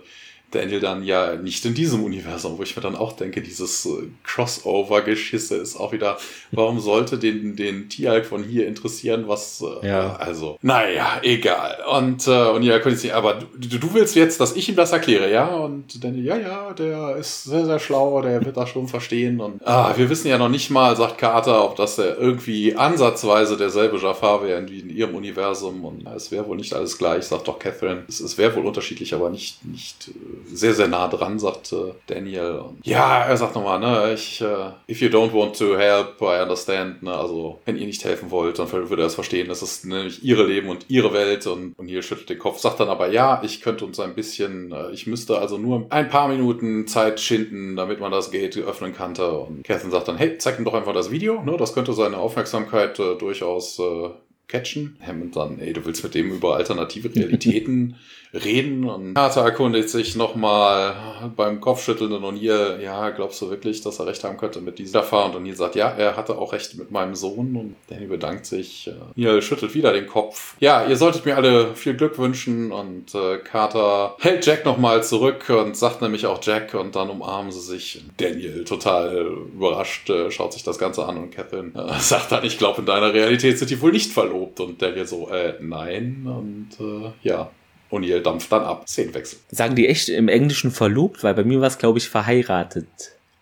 Daniel dann ja nicht in diesem Universum, wo ich mir dann auch denke, dieses äh, Crossover-Geschisse ist auch wieder, warum sollte den, den Tialk von hier interessieren, was, äh, ja. also, naja, egal. Und, äh, und ja, könnte ich aber du, du willst jetzt, dass ich ihm das erkläre, ja? Und Daniel, ja, ja, der ist sehr, sehr schlau, der wird das schon verstehen und, ah, wir wissen ja noch nicht mal, sagt Carter, ob das der irgendwie ansatzweise derselbe Jafar wäre wie in ihrem Universum und es wäre wohl nicht alles gleich, sagt doch Catherine. Es, es wäre wohl unterschiedlich, aber nicht, nicht, äh, sehr, sehr nah dran, sagt äh, Daniel. Und ja, er sagt nochmal, ne, ich, äh, if you don't want to help, I understand, ne, also wenn ihr nicht helfen wollt, dann würde er es verstehen, das ist nämlich ihre Leben und ihre Welt und, und hier schüttelt den Kopf, sagt dann aber, ja, ich könnte uns ein bisschen, äh, ich müsste also nur ein paar Minuten Zeit schinden, damit man das Gate öffnen könnte und Catherine sagt dann, hey, zeig ihm doch einfach das Video, ne, das könnte seine Aufmerksamkeit äh, durchaus äh, catchen. Hammond dann, ey, du willst mit dem über alternative Realitäten reden. Und Carter erkundigt sich nochmal beim Kopfschütteln und hier, ja, glaubst du wirklich, dass er recht haben könnte mit dieser Fahrt? Und Neil sagt, ja, er hatte auch recht mit meinem Sohn. Und Danny bedankt sich. Neil schüttelt wieder den Kopf. Ja, ihr solltet mir alle viel Glück wünschen. Und äh, Carter hält Jack nochmal zurück und sagt nämlich auch Jack. Und dann umarmen sie sich. Daniel, total überrascht, äh, schaut sich das Ganze an. Und Catherine äh, sagt dann, ich glaube, in deiner Realität sind die wohl nicht verlobt. Und Daniel so, äh, nein. Und äh, ja, O'Neill dampft dann ab. Szenenwechsel. Sagen die echt im Englischen verlobt? Weil bei mir war es, glaube ich, verheiratet.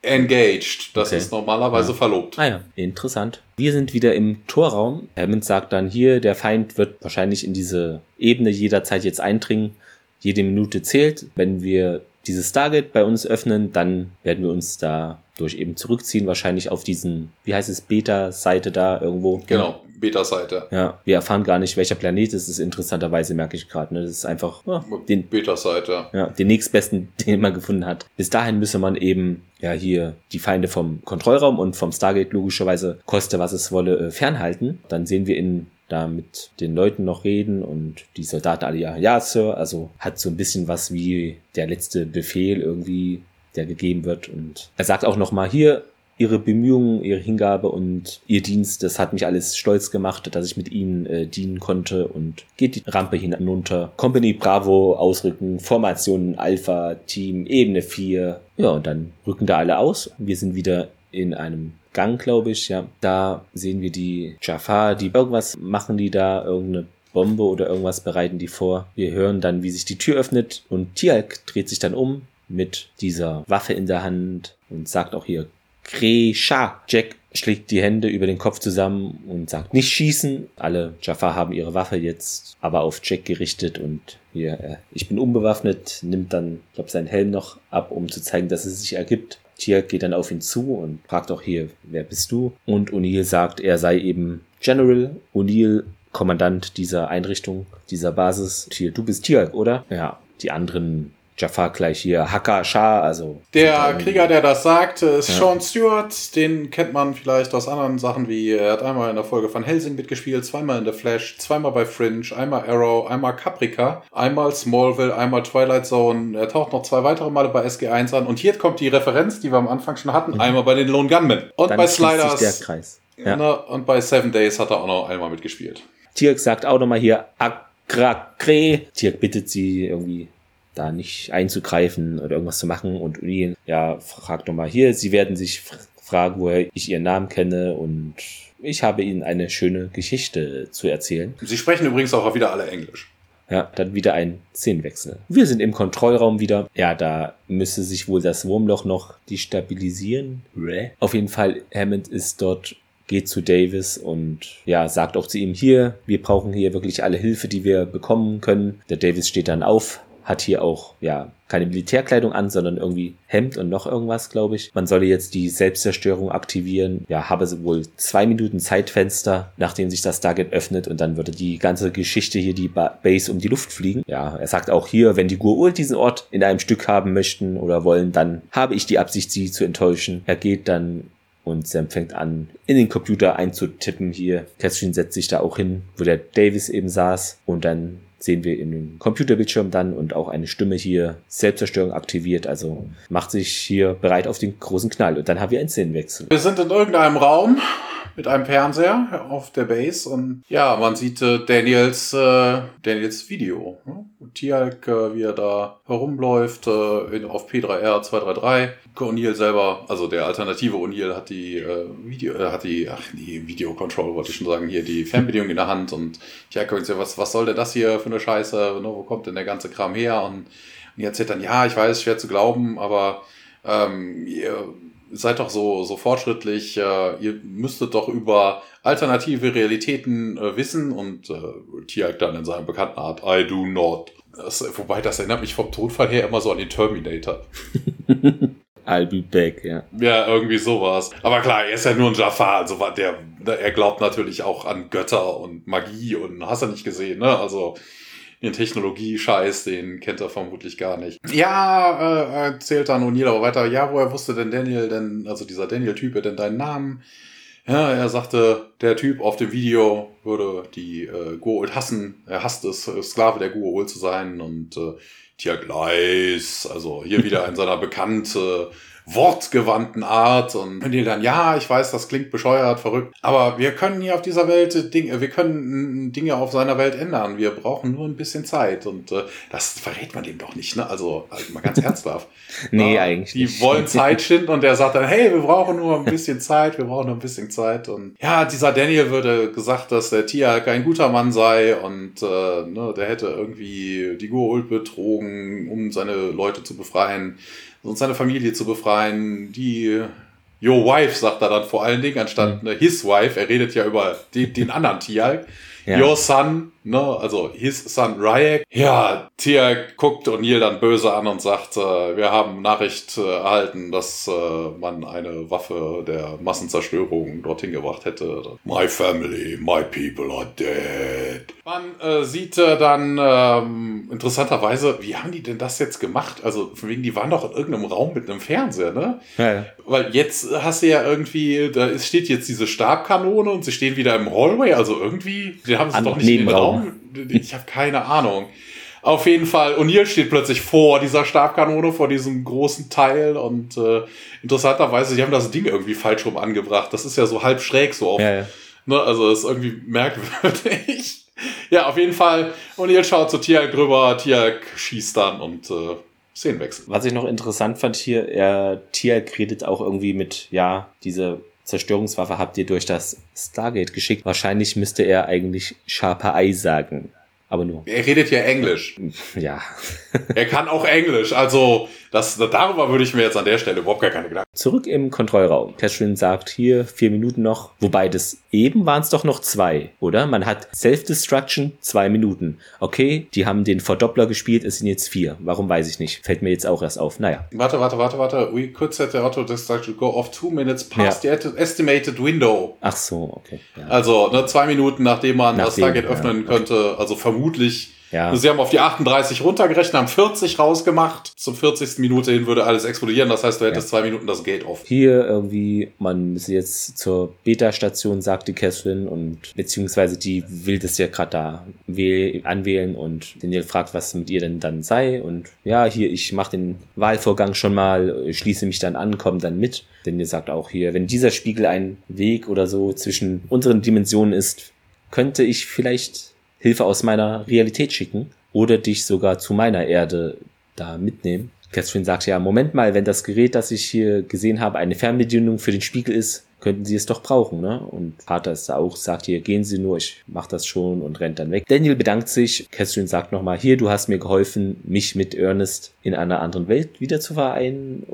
Engaged. Das okay. ist normalerweise ja. verlobt. Ah ja, interessant. Wir sind wieder im Torraum. Hammond sagt dann hier, der Feind wird wahrscheinlich in diese Ebene jederzeit jetzt eindringen. Jede Minute zählt. Wenn wir dieses Stargate bei uns öffnen, dann werden wir uns da durch eben zurückziehen, wahrscheinlich auf diesen, wie heißt es, Beta-Seite da irgendwo. Genau, Beta-Seite. Ja, wir erfahren gar nicht, welcher Planet es ist, interessanterweise merke ich gerade. Ne? Das ist einfach ja, den Beta-Seite. Ja, den nächstbesten, den man gefunden hat. Bis dahin müsse man eben ja hier die Feinde vom Kontrollraum und vom Stargate logischerweise koste was es wolle äh, fernhalten. Dann sehen wir in da mit den Leuten noch reden und die Soldaten alle ja, ja, Sir, also hat so ein bisschen was wie der letzte Befehl irgendwie, der gegeben wird und er sagt auch noch mal hier, ihre Bemühungen, ihre Hingabe und ihr Dienst, das hat mich alles stolz gemacht, dass ich mit ihnen äh, dienen konnte und geht die Rampe hinunter. Company Bravo ausrücken, Formation Alpha, Team, Ebene 4. Ja, und dann rücken da alle aus. Wir sind wieder in einem Gang, glaube ich, ja. Da sehen wir die Jafar, die irgendwas machen die da, irgendeine Bombe oder irgendwas bereiten die vor. Wir hören dann, wie sich die Tür öffnet und Tialk dreht sich dann um mit dieser Waffe in der Hand und sagt auch hier Kresha. Jack schlägt die Hände über den Kopf zusammen und sagt nicht schießen. Alle Jafar haben ihre Waffe jetzt aber auf Jack gerichtet und hier, äh, ich bin unbewaffnet, nimmt dann, ich glaube, seinen Helm noch ab, um zu zeigen, dass es sich ergibt. Tier geht dann auf ihn zu und fragt auch hier, wer bist du? Und O'Neill sagt, er sei eben General O'Neill Kommandant dieser Einrichtung, dieser Basis. Hier, du bist hier, oder? Ja, die anderen Jafar gleich hier, Hakka Shah, also. Der Krieger, der das sagt, ist ja. Sean Stewart. Den kennt man vielleicht aus anderen Sachen wie, er hat einmal in der Folge von Helsing mitgespielt, zweimal in The Flash, zweimal bei Fringe, einmal Arrow, einmal Caprica, einmal Smallville, einmal Twilight Zone. Er taucht noch zwei weitere Male bei SG1 an. Und hier kommt die Referenz, die wir am Anfang schon hatten, mhm. einmal bei den Lone Gunmen. Und Dann bei Sliders. Der Kreis. Ja. Na, und bei Seven Days hat er auch noch einmal mitgespielt. Tirk sagt auch nochmal hier, Akrakre. Tirk bittet sie irgendwie da nicht einzugreifen oder irgendwas zu machen und Uli, ja, fragt nochmal hier, sie werden sich fragen, woher ich ihren Namen kenne und ich habe ihnen eine schöne Geschichte zu erzählen. Sie sprechen übrigens auch wieder alle Englisch. Ja, dann wieder ein Szenenwechsel. Wir sind im Kontrollraum wieder. Ja, da müsste sich wohl das Wurmloch noch destabilisieren. Auf jeden Fall, Hammond ist dort geht zu Davis und ja, sagt auch zu ihm hier, wir brauchen hier wirklich alle Hilfe, die wir bekommen können. Der Davis steht dann auf, hat hier auch, ja, keine Militärkleidung an, sondern irgendwie Hemd und noch irgendwas, glaube ich. Man solle jetzt die Selbstzerstörung aktivieren. Ja, habe wohl zwei Minuten Zeitfenster, nachdem sich das Target öffnet und dann würde die ganze Geschichte hier die ba Base um die Luft fliegen. Ja, er sagt auch hier, wenn die Gurul diesen Ort in einem Stück haben möchten oder wollen, dann habe ich die Absicht, sie zu enttäuschen. Er geht dann und Sam fängt an, in den Computer einzutippen hier. Catherine setzt sich da auch hin, wo der Davis eben saß. Und dann sehen wir in dem Computerbildschirm dann und auch eine Stimme hier Selbstzerstörung aktiviert, also macht sich hier bereit auf den großen Knall und dann haben wir einen Szenenwechsel. Wir sind in irgendeinem Raum mit einem Fernseher auf der Base und ja, man sieht äh, Daniels äh, Daniels Video. Ne? Tialk, äh, wie er da herumläuft äh, in, auf P3R 233. O'Neill selber, also der alternative O'Neill hat die äh, Video, äh, hat die, ach nee, Video Control wollte ich schon sagen, hier die Fernbedienung in der Hand und Tialk sagt, was, was soll denn das hier für eine Scheiße? Ne? Wo kommt denn der ganze Kram her? Und, und die erzählt dann, ja, ich weiß, schwer zu glauben, aber ähm, ihr seid doch so, so fortschrittlich, äh, ihr müsstet doch über alternative Realitäten äh, wissen und äh, Tiag dann in seiner bekannten Art, I do not. Das, wobei, das erinnert mich vom Tonfall her immer so an den Terminator. I'll be back, ja. Ja, irgendwie sowas. Aber klar, er ist ja nur ein Jafar, also der, er glaubt natürlich auch an Götter und Magie und hast er nicht gesehen, ne? Also den Technologie-Scheiß, den kennt er vermutlich gar nicht. Ja, äh, erzählt dann O'Neill aber weiter, ja, woher wusste denn Daniel denn, also dieser Daniel-Typ, denn deinen Namen? Ja, er sagte, der Typ auf dem Video würde die äh, Goa'uld hassen. Er hasst es, Sklave der Goa'uld zu sein und äh, Tia Gleis, also hier wieder in seiner bekannte wortgewandten Art und die dann, ja, ich weiß, das klingt bescheuert, verrückt, aber wir können hier auf dieser Welt Dinge, wir können Dinge auf seiner Welt ändern. Wir brauchen nur ein bisschen Zeit und äh, das verrät man dem doch nicht, ne? Also, also mal ganz ernsthaft. nee, ja, eigentlich Die nicht. wollen Zeit schinden und der sagt dann, hey, wir brauchen nur ein bisschen Zeit, wir brauchen nur ein bisschen Zeit und ja, dieser Daniel würde gesagt, dass der Tiag ein guter Mann sei und äh, ne, der hätte irgendwie die Goa'uld betrogen, um seine Leute zu befreien und seine Familie zu befreien. Die Your Wife sagt er dann vor allen Dingen, anstatt mhm. His Wife. Er redet ja über den, den anderen Tial. Ja. Your Son ne, also his son Ryek. Ja, Tia guckt O'Neill dann böse an und sagt, äh, wir haben Nachricht äh, erhalten, dass äh, man eine Waffe der Massenzerstörung dorthin gebracht hätte. My family, my people are dead. Man äh, sieht äh, dann ähm, interessanterweise, wie haben die denn das jetzt gemacht? Also von wegen, die waren doch in irgendeinem Raum mit einem Fernseher, ne? Ja, ja. Weil jetzt hast du ja irgendwie, da steht jetzt diese Stabkanone und sie stehen wieder im Hallway, also irgendwie, die haben sie doch nicht in den Raum ich habe keine Ahnung. Auf jeden Fall, O'Neill steht plötzlich vor dieser Stabkanone, vor diesem großen Teil und äh, interessanterweise, sie haben das Ding irgendwie falsch rum angebracht. Das ist ja so halb schräg so auf. Ja, ja. Ne, also ist irgendwie merkwürdig. ja, auf jeden Fall, O'Neill schaut zu Tiag drüber, Tiag schießt dann und äh, Szenenwechsel. Was ich noch interessant fand hier, er, Tiag redet auch irgendwie mit, ja, diese Zerstörungswaffe habt ihr durch das Stargate geschickt. Wahrscheinlich müsste er eigentlich Sharper Eye sagen. Aber nur. Er redet ja Englisch. Ja. er kann auch Englisch. Also Das, darüber würde ich mir jetzt an der Stelle überhaupt gar keine Gedanken. Zurück im Kontrollraum. Catherine sagt hier vier Minuten noch, wobei das eben waren es doch noch zwei, oder? Man hat Self-Destruction zwei Minuten. Okay, die haben den Verdoppler gespielt, es sind jetzt vier. Warum weiß ich nicht. Fällt mir jetzt auch erst auf. Naja. Warte, warte, warte, warte. We could set the auto-destruction go off two minutes past ja. the estimated window. Ach so, okay. Ja. Also, ne, zwei Minuten nachdem man nachdem, das Target öffnen ja, könnte, also vermutlich ja. Sie haben auf die 38 runtergerechnet, haben 40 rausgemacht. Zur 40. Minute hin würde alles explodieren. Das heißt, du hättest ja. zwei Minuten das Gate offen. Hier irgendwie, man ist jetzt zur Beta-Station, sagt die Catherine, und beziehungsweise die will das ja gerade da anwählen und Daniel fragt, was mit ihr denn dann sei. Und ja, hier, ich mache den Wahlvorgang schon mal, schließe mich dann an, komme dann mit. Daniel sagt auch hier, wenn dieser Spiegel ein Weg oder so zwischen unseren Dimensionen ist, könnte ich vielleicht Hilfe aus meiner Realität schicken oder dich sogar zu meiner Erde da mitnehmen. Catherine sagt ja, Moment mal, wenn das Gerät, das ich hier gesehen habe, eine Fernbedienung für den Spiegel ist, könnten sie es doch brauchen, ne? Und Vater ist da auch, sagt hier, gehen Sie nur, ich mach das schon und rennt dann weg. Daniel bedankt sich, Catherine sagt nochmal, hier, du hast mir geholfen, mich mit Ernest in einer anderen Welt wieder zu vereinen.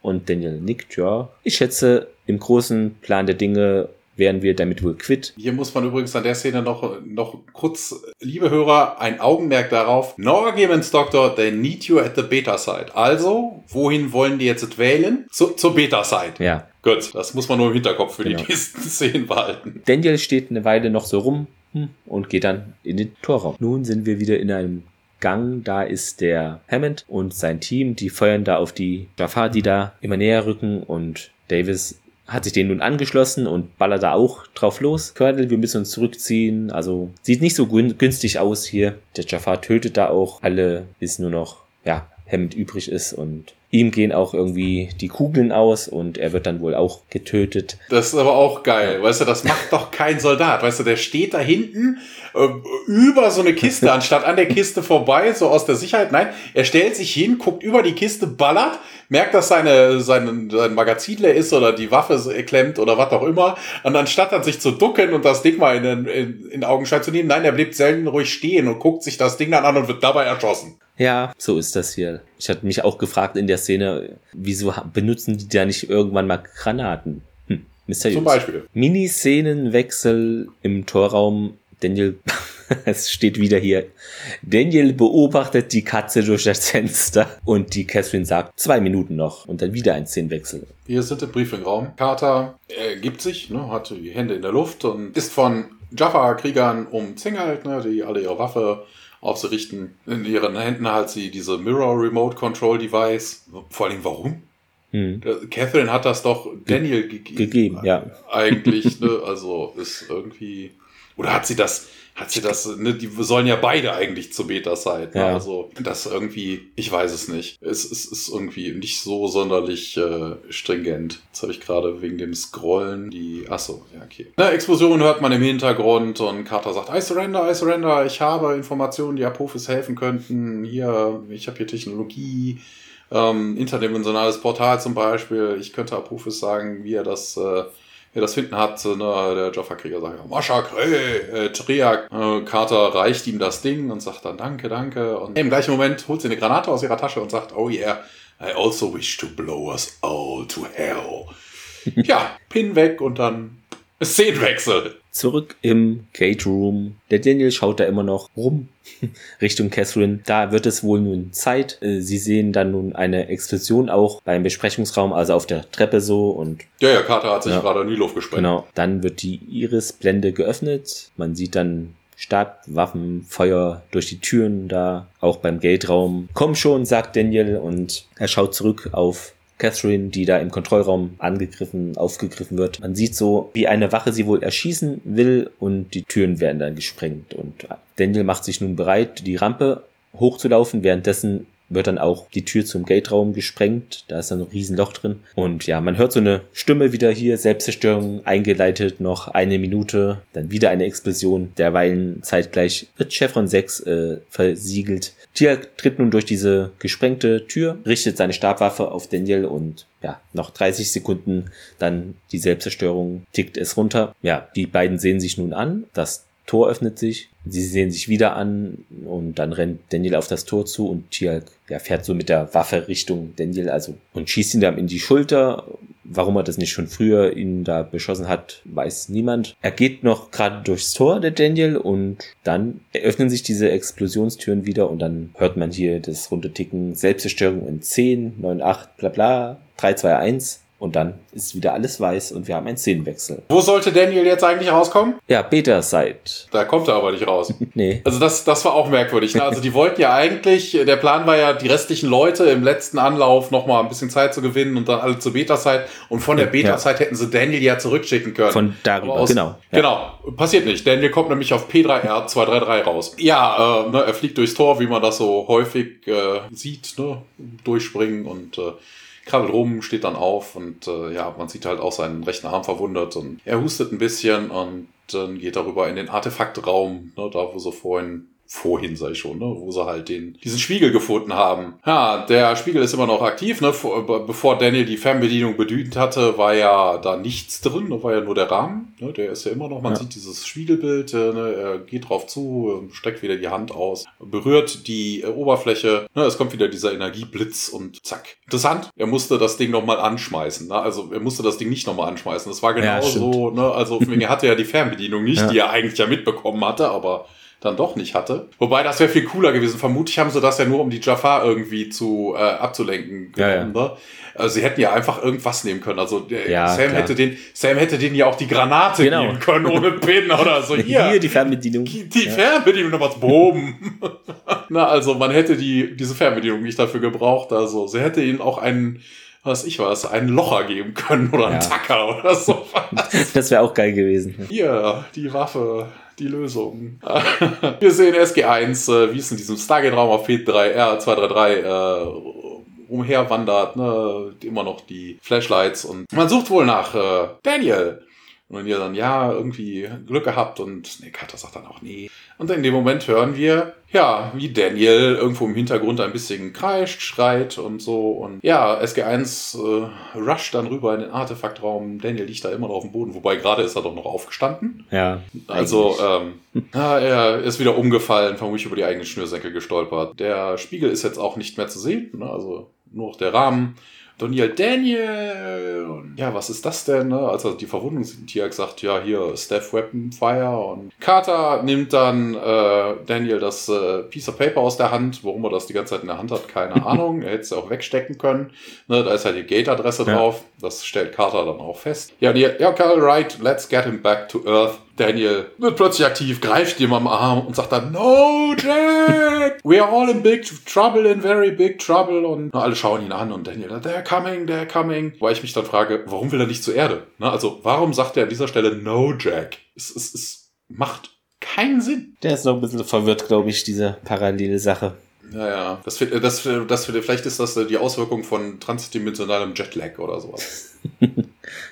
Und Daniel nickt, ja. Ich schätze, im großen Plan der Dinge wären wir damit wohl quitt. Hier muss man übrigens an der Szene noch, noch kurz, liebe Hörer, ein Augenmerk darauf. No arguments, Doctor, they need you at the beta side. Also, wohin wollen die jetzt wählen? Zu, zur beta side. Ja. Gut, das muss man nur im Hinterkopf für genau. die nächsten Szenen behalten. Daniel steht eine Weile noch so rum hm, und geht dann in den Torraum. Nun sind wir wieder in einem Gang, da ist der Hammond und sein Team, die feuern da auf die Jafar, die da immer näher rücken und Davis hat sich den nun angeschlossen und ballert da auch drauf los. Colonel, wir müssen uns zurückziehen. Also sieht nicht so günstig aus hier. Der Jafar tötet da auch alle, bis nur noch, ja, Hemd übrig ist und ihm gehen auch irgendwie die Kugeln aus und er wird dann wohl auch getötet. Das ist aber auch geil, weißt du, das macht doch kein Soldat, weißt du, der steht da hinten äh, über so eine Kiste, anstatt an der Kiste vorbei, so aus der Sicherheit. Nein, er stellt sich hin, guckt über die Kiste, ballert, merkt, dass seine, sein, sein Magazin leer ist oder die Waffe klemmt oder was auch immer. Und anstatt dann sich zu ducken und das Ding mal in, in, in Augenschein zu nehmen, nein, er bleibt selten ruhig stehen und guckt sich das Ding dann an und wird dabei erschossen. Ja, so ist das hier. Ich hatte mich auch gefragt in der Szene, wieso benutzen die da nicht irgendwann mal Granaten? Hm, mysteriös. Zum Beispiel. Mini-Szenenwechsel im Torraum. Daniel, es steht wieder hier. Daniel beobachtet die Katze durch das Fenster und die Catherine sagt, zwei Minuten noch und dann wieder ein Szenenwechsel. Wir sind im Briefingraum. Carter äh, gibt sich, ne, hat die Hände in der Luft und ist von Jaffa-Kriegern umzingelt, ne, die alle ihre Waffe auf sie richten. In ihren Händen hat sie diese Mirror Remote Control Device. Vor allem warum? Hm. Catherine hat das doch Daniel ge gegeben. Ja. Eigentlich, ne? Also ist irgendwie. Oder hat sie das, hat sie das, ne, die sollen ja beide eigentlich zur Beta-Side. Ne? Ja. Also das irgendwie, ich weiß es nicht. Es, es ist irgendwie nicht so sonderlich äh, stringent. Jetzt habe ich gerade wegen dem Scrollen die. Achso, ja, okay. Eine Explosion hört man im Hintergrund und Carter sagt, I surrender, I surrender, ich habe Informationen, die Apophis helfen könnten. Hier, ich habe hier Technologie. Ähm, interdimensionales Portal zum Beispiel. Ich könnte Apophis sagen, wie er das äh, ja, das finden hat, ne, der Jaffa-Krieger sagt, Maschakre, äh, Triak. Äh, Carter reicht ihm das Ding und sagt dann Danke, danke. Und im gleichen Moment holt sie eine Granate aus ihrer Tasche und sagt, oh yeah, I also wish to blow us all to hell. ja, Pin weg und dann Szenenwechsel. Zurück im Gate Room. Der Daniel schaut da immer noch rum Richtung Catherine. Da wird es wohl nun Zeit. Äh, sie sehen dann nun eine Explosion auch beim Besprechungsraum, also auf der Treppe so und. Ja, ja, Carter hat sich ja, gerade in die Luft gesprengt. Genau. Dann wird die Iris-Blende geöffnet. Man sieht dann Stabwaffen, Feuer durch die Türen da, auch beim Gate-Raum. Komm schon, sagt Daniel und er schaut zurück auf Catherine, die da im Kontrollraum angegriffen, aufgegriffen wird. Man sieht so, wie eine Wache sie wohl erschießen will und die Türen werden dann gesprengt. Und Daniel macht sich nun bereit, die Rampe hochzulaufen. Währenddessen wird dann auch die Tür zum Gate-Raum gesprengt. Da ist dann ein Riesenloch drin. Und ja, man hört so eine Stimme wieder hier, Selbstzerstörung eingeleitet, noch eine Minute, dann wieder eine Explosion. Derweilen zeitgleich wird Chevron 6 äh, versiegelt. Tia tritt nun durch diese gesprengte Tür, richtet seine Stabwaffe auf Daniel und ja, noch 30 Sekunden dann die Selbstzerstörung tickt es runter. Ja, die beiden sehen sich nun an. Das Tor öffnet sich, sie sehen sich wieder an und dann rennt Daniel auf das Tor zu und Tialk ja, fährt so mit der Waffe Richtung Daniel also und schießt ihn dann in die Schulter. Warum er das nicht schon früher ihn da beschossen hat, weiß niemand. Er geht noch gerade durchs Tor, der Daniel, und dann öffnen sich diese Explosionstüren wieder und dann hört man hier das runde Ticken Selbstzerstörung in 10, 9, 8, bla bla, 3, 2, 1. Und dann ist wieder alles weiß und wir haben einen Szenenwechsel. Wo sollte Daniel jetzt eigentlich rauskommen? Ja, Beta-Side. Da kommt er aber nicht raus. nee. Also das, das war auch merkwürdig. Ne? Also die wollten ja eigentlich, der Plan war ja, die restlichen Leute im letzten Anlauf nochmal ein bisschen Zeit zu gewinnen und dann alle zur Beta-Side. Und von der Beta-Side ja. hätten sie Daniel ja zurückschicken können. Von darüber, aus, genau. Ja. Genau, passiert nicht. Daniel kommt nämlich auf P3R233 raus. Ja, äh, ne, er fliegt durchs Tor, wie man das so häufig äh, sieht, ne? durchspringen und äh, krabbelt rum, steht dann auf und äh, ja, man sieht halt auch seinen rechten Arm verwundert und er hustet ein bisschen und dann geht er rüber in den Artefaktraum, ne, da wo sie vorhin vorhin sei schon, ne, wo sie halt den, diesen Spiegel gefunden haben. Ja, der Spiegel ist immer noch aktiv, ne, vor, bevor Daniel die Fernbedienung bedient hatte, war ja da nichts drin, da war ja nur der Rahmen, ne, der ist ja immer noch, man ja. sieht dieses Spiegelbild, äh, ne, er geht drauf zu, streckt wieder die Hand aus, berührt die äh, Oberfläche, ne, es kommt wieder dieser Energieblitz und zack. Interessant, er musste das Ding nochmal anschmeißen, ne, also er musste das Ding nicht nochmal anschmeißen, das war genau ja, so, ne, also er hatte ja die Fernbedienung nicht, ja. die er eigentlich ja mitbekommen hatte, aber dann doch nicht hatte. Wobei das wäre viel cooler gewesen. Vermutlich haben sie das ja nur, um die Jafar irgendwie zu äh, abzulenken. Ja, ja. Ne? Also sie hätten ja einfach irgendwas nehmen können. Also ja, Sam klar. hätte den, Sam hätte denen ja auch die Granate genau. geben können ohne Pin oder so. Hier, Hier die Fernbedienung. Die, die ja. Fernbedienung nochmal boom. Na, also man hätte die, diese Fernbedienung nicht dafür gebraucht. Also sie hätte ihnen auch einen was ich weiß, einen Locher geben können oder einen ja. Tacker oder so. das wäre auch geil gewesen. Hier, die Waffe die Lösung. Wir sehen SG1, äh, wie es in diesem Stargate-Raum auf P3R233 äh, umherwandert, ne? immer noch die Flashlights und man sucht wohl nach äh, Daniel. Und ihr dann, ja, irgendwie Glück gehabt und nee, Carter sagt dann auch nee. Und in dem Moment hören wir, ja, wie Daniel irgendwo im Hintergrund ein bisschen kreischt, schreit und so. Und ja, SG1 äh, rusht dann rüber in den Artefaktraum. Daniel liegt da immer noch auf dem Boden, wobei gerade ist er doch noch aufgestanden. Ja. Also, ähm, ja, er ist wieder umgefallen, vermutlich über die eigenen Schnürsenkel gestolpert. Der Spiegel ist jetzt auch nicht mehr zu sehen, ne? also nur noch der Rahmen. Daniel Daniel. Und ja, was ist das denn? Ne? Also die Verwundung sind hier gesagt, ja, hier Steph Weapon Fire. Und Carter nimmt dann äh, Daniel das äh, Piece of Paper aus der Hand. Warum er das die ganze Zeit in der Hand hat, keine Ahnung. Er hätte es auch wegstecken können. Ne? Da ist halt die Gate-Adresse ja. drauf. Das stellt Carter dann auch fest. Ja, die, ja, okay, right, let's get him back to Earth. Daniel wird plötzlich aktiv, greift ihm am Arm und sagt dann, No, Jack! We are all in big trouble, in very big trouble. Und alle schauen ihn an und Daniel, they're coming, they're coming. Weil ich mich dann frage, warum will er nicht zur Erde? Also, warum sagt er an dieser Stelle No, Jack? Es, es, es macht keinen Sinn. Der ist noch ein bisschen verwirrt, glaube ich, diese parallele Sache. Ja, ja. Das, das, das, vielleicht ist das die Auswirkung von transdimensionalem Jetlag oder sowas.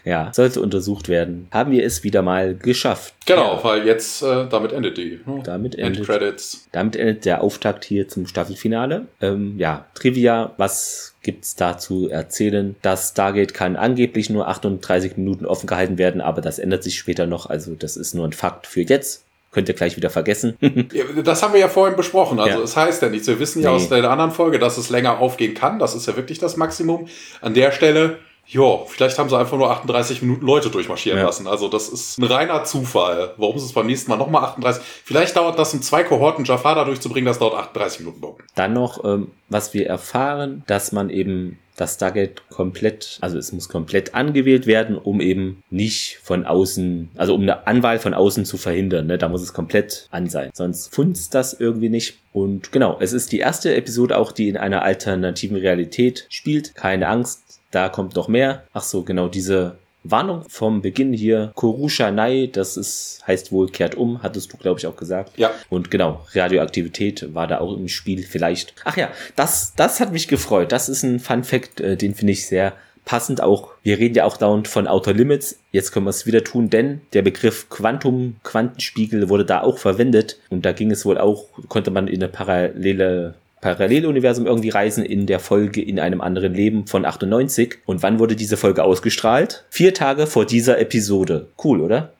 ja, sollte untersucht werden. Haben wir es wieder mal geschafft. Genau, ja. weil jetzt, äh, damit endet die. Hm? Damit endet, Credits. damit endet der Auftakt hier zum Staffelfinale. Ähm, ja, Trivia, was gibt's da zu erzählen? Das Stargate kann angeblich nur 38 Minuten offen gehalten werden, aber das ändert sich später noch. Also das ist nur ein Fakt für jetzt. Könnt ihr gleich wieder vergessen. das haben wir ja vorhin besprochen. Also ja. es heißt ja nichts. Wir wissen ja nee. aus der anderen Folge, dass es länger aufgehen kann. Das ist ja wirklich das Maximum. An der Stelle ja, vielleicht haben sie einfach nur 38 Minuten Leute durchmarschieren ja. lassen. Also das ist ein reiner Zufall. Warum sie es beim nächsten Mal nochmal 38? Vielleicht dauert das, um zwei Kohorten Jafar durchzubringen, das dauert 38 Minuten. Dann noch, ähm, was wir erfahren, dass man eben das Stargate komplett, also es muss komplett angewählt werden, um eben nicht von außen, also um eine Anwahl von außen zu verhindern. Ne? Da muss es komplett an sein. Sonst funzt das irgendwie nicht. Und genau, es ist die erste Episode auch, die in einer alternativen Realität spielt. Keine Angst, da kommt noch mehr. Ach so, genau, diese Warnung vom Beginn hier, Korusha Nai, das ist, heißt wohl kehrt um, hattest du, glaube ich, auch gesagt. Ja. Und genau, Radioaktivität war da auch im Spiel vielleicht. Ach ja, das, das hat mich gefreut. Das ist ein Fun Fact, äh, den finde ich sehr passend auch. Wir reden ja auch dauernd von Outer Limits. Jetzt können wir es wieder tun, denn der Begriff Quantum, Quantenspiegel wurde da auch verwendet. Und da ging es wohl auch, konnte man in eine parallele Paralleluniversum irgendwie reisen in der Folge in einem anderen Leben von 98. Und wann wurde diese Folge ausgestrahlt? Vier Tage vor dieser Episode. Cool, oder?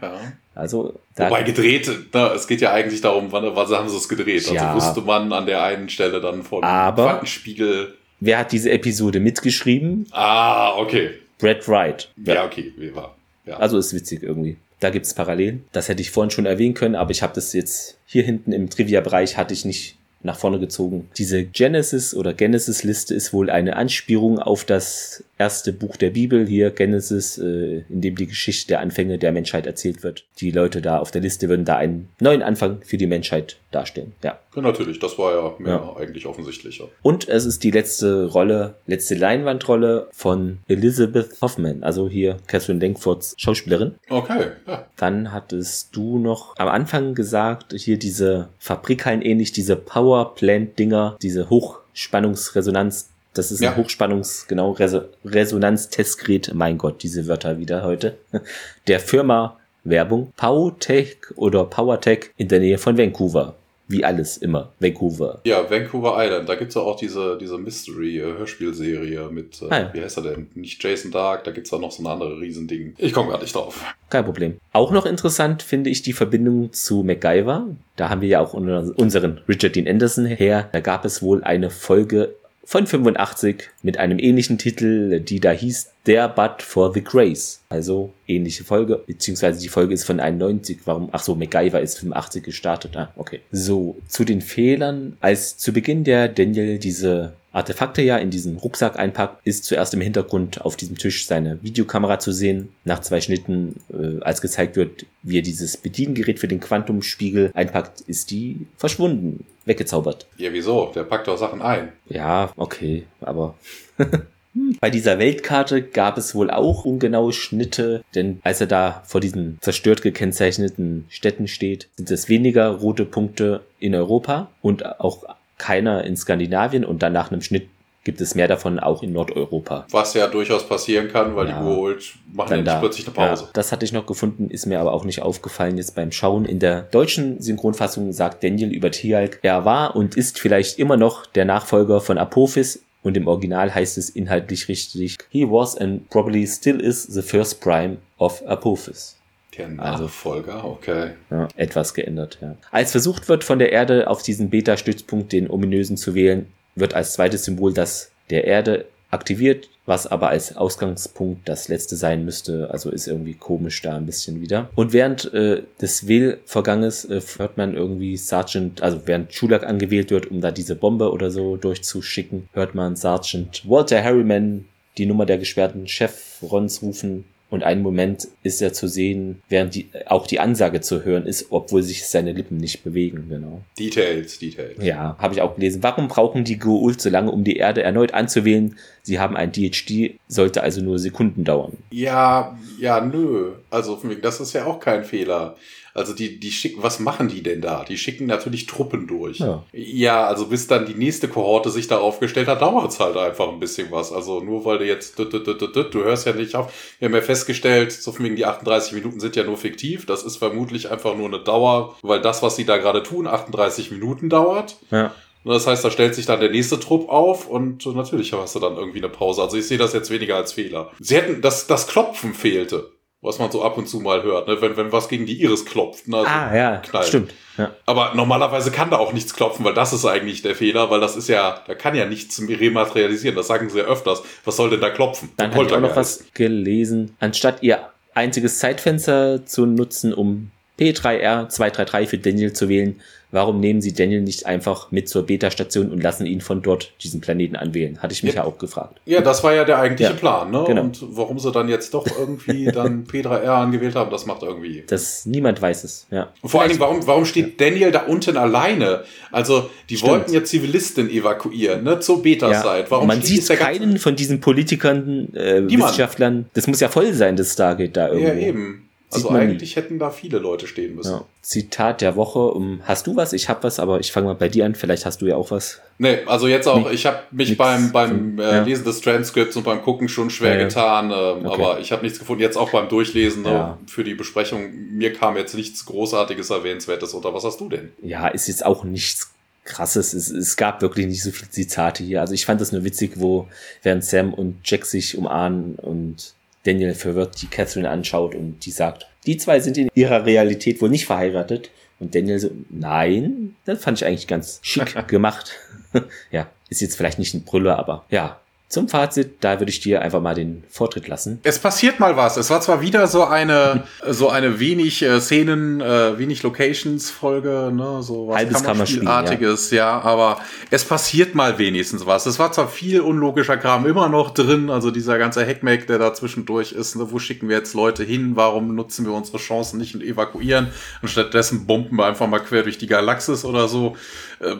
Ja. Also, da Wobei gedreht, na, es geht ja eigentlich darum, wann, wann haben sie es gedreht. Also Ja. wusste man an der einen Stelle dann von Aber- Quantenspiegel. wer hat diese Episode mitgeschrieben? Ah, okay. Brad Wright. Ja, okay, wie war. Ja. Also ist witzig irgendwie. Da gibt's Parallelen. Das hätte ich vorhin schon erwähnen können, aber ich habe das jetzt hier hinten im Trivia-Bereich hatte ich nicht nach vorne gezogen. Diese Genesis oder Genesis-Liste ist wohl eine Anspielung auf das erste Buch der Bibel hier, Genesis, äh, in dem die Geschichte der Anfänge der Menschheit erzählt wird. Die Leute da auf der Liste würden da einen neuen Anfang für die Menschheit darstellen. Ja. ja, natürlich, das war ja mehr Ja. eigentlich offensichtlicher. Und es ist die letzte Rolle, letzte Leinwandrolle von Elizabeth Hoffman, also hier Catherine Langfords Schauspielerin. Okay, ja. Dann hattest du noch am Anfang gesagt, hier diese Fabrikhallen ähnlich, diese Power Plant Dinger, diese Hochspannungsresonanz. Das ist Ja. ein Hochspannungs, genau, Res Resonanztestgerät. Mein Gott, diese Wörter wieder heute. Der Firma Werbung. Powtech oder PowerTech in der Nähe von Vancouver. Wie alles immer. Vancouver. Ja, Vancouver Island, da gibt's ja auch diese, diese Mystery-Hörspielserie mit, äh, Ah, ja. wie heißt er denn? Nicht Jason Dark, da gibt's da noch so ein andere Riesending. Ich komme gar nicht drauf. Kein Problem. Auch noch interessant finde ich die Verbindung zu MacGyver. Da haben wir ja auch unser- unseren Richard Dean Anderson her. Da gab es wohl eine Folge von 85 mit einem ähnlichen Titel, die da hieß Der But for the Grace. Also ähnliche Folge, beziehungsweise die Folge ist von 91. Warum? Ach so, MacGyver ist 85 gestartet. Ah, okay. So, zu den Fehlern. Als zu Beginn der Daniel diese Artefakte ja in diesen Rucksack einpackt, ist zuerst im Hintergrund auf diesem Tisch seine Videokamera zu sehen. Nach zwei Schnitten, äh, als gezeigt wird, wie er dieses Bediengerät für den Quantumspiegel einpackt, ist die verschwunden, weggezaubert. Ja, wieso? Der packt doch Sachen ein. Ja, okay, aber bei dieser Weltkarte gab es wohl auch ungenaue Schnitte, denn als er da vor diesen zerstört gekennzeichneten Städten steht, sind es weniger rote Punkte in Europa und auch keiner in Skandinavien und dann nach einem Schnitt gibt es mehr davon auch in Nordeuropa. Was ja durchaus passieren kann, weil Ja. die Goa'uld machen ja Dann nicht da. plötzlich eine Pause. Ja, das hatte ich noch gefunden, ist mir aber auch nicht aufgefallen jetzt beim Schauen. In der deutschen Synchronfassung sagt Daniel über Tialk, er war und ist vielleicht immer noch der Nachfolger von Apophis und im Original heißt es inhaltlich richtig, he was and probably still is the first prime of Apophis. Der Also- Nachfolger, okay. Ja, etwas geändert, ja. Als versucht wird, von der Erde auf diesen Beta-Stützpunkt den ominösen zu wählen, wird als zweites Symbol das der Erde aktiviert, was aber als Ausgangspunkt das letzte sein müsste. Also ist irgendwie komisch da ein bisschen wieder. Und während äh, des Wählvorganges äh, hört man irgendwie Sergeant, also während Schulak angewählt wird, um da diese Bombe oder so durchzuschicken, hört man Sergeant Walter Harriman die Nummer der gesperrten Chevrons rufen. Und einen Moment ist er zu sehen, während die, auch die Ansage zu hören ist, obwohl sich seine Lippen nicht bewegen, genau. Details, Details. Ja, habe ich auch gelesen. Warum brauchen die Goa'uld so lange, um die Erde erneut anzuwählen? Sie haben ein DHD, sollte also nur Sekunden dauern. Ja, ja, nö. Also das ist ja auch kein Fehler. Also die, die schicken, was machen die denn da? Die schicken natürlich Truppen durch. Ja. ja also bis dann die nächste Kohorte sich darauf gestellt hat, dauert's halt einfach ein bisschen was. Also nur weil du jetzt, du, du, du, du, du, hörst ja nicht auf. Wir haben ja festgestellt, so von wegen die 38 Minuten sind ja nur fiktiv. Das ist vermutlich einfach nur eine Dauer, weil das, was sie da gerade tun, 38 Minuten dauert. Ja. Das heißt, da stellt sich dann der nächste Trupp auf und natürlich hast du dann irgendwie eine Pause. Also ich sehe das jetzt weniger als Fehler. Sie hätten, das, das Klopfen fehlte, was man so ab und zu mal hört, ne? wenn, wenn was gegen die Iris klopft. Ne? Also Ah, ja, knallt. stimmt. Ja. Aber normalerweise kann da auch nichts klopfen, weil das ist eigentlich der Fehler, weil das ist ja, da kann ja nichts rematerialisieren. Das sagen sie ja öfters. Was soll denn da klopfen? Dann habe ich auch noch was gelesen. Anstatt ihr einziges Zeitfenster zu nutzen, um P3R233 für Daniel zu wählen, warum nehmen sie Daniel nicht einfach mit zur Beta-Station und lassen ihn von dort diesen Planeten anwählen? Hatte ich mich ja, Ja. auch gefragt. Ja, das war ja der eigentliche Ja, Plan, ne? genau. Und warum sie dann jetzt doch irgendwie dann P3R angewählt haben, das macht irgendwie Das niemand weiß es, ja. Und vor allen Dingen, warum, warum steht Daniel da unten alleine? Also, die Stimmt. wollten ja Zivilisten evakuieren, ne, zur Beta-Site. Warum man sieht keinen von diesen Politikern, äh, Niemand. Wissenschaftlern. Das muss ja voll sein, das Stargate da irgendwo. Ja, eben. Also man nie. eigentlich hätten da viele Leute stehen müssen. Ja. Zitat der Woche. Um, hast du was? Ich hab was, aber ich fange mal bei dir an. Vielleicht hast du ja auch was. Nee, also jetzt auch, Nee, ich habe mich nix beim, beim äh, ja. Lesen des Transcripts und beim Gucken schon schwer Ja, getan, ähm, Okay. aber ich habe nichts gefunden. Jetzt auch beim Durchlesen ne, für die Besprechung, mir kam jetzt nichts Großartiges, Erwähnenswertes unter. Was hast du denn? Ja, ist jetzt auch nichts krasses. Es, es gab wirklich nicht so viele Zitate hier. Also ich fand das nur witzig, wo während Sam und Jack sich umarmen und Daniel verwirrt die Catherine anschaut und die sagt, die zwei sind in ihrer Realität wohl nicht verheiratet. Und Daniel so, nein, das fand ich eigentlich ganz schick gemacht. ja, ist jetzt vielleicht nicht ein Brüller, aber ja, zum Fazit, da würde ich dir einfach mal den Vortritt lassen. Es passiert mal was. Es war zwar wieder so eine, so eine wenig äh, Szenen, äh, wenig Locations-Folge, ne, so was Halbes Kammerspielartiges, ja. ja, aber es passiert mal wenigstens was. Es war zwar viel unlogischer Kram immer noch drin, also dieser ganze Heckmeck, der da zwischendurch ist, ne, wo schicken wir jetzt Leute hin, warum nutzen wir unsere Chancen nicht und evakuieren und stattdessen bomben wir einfach mal quer durch die Galaxis oder so. Äh,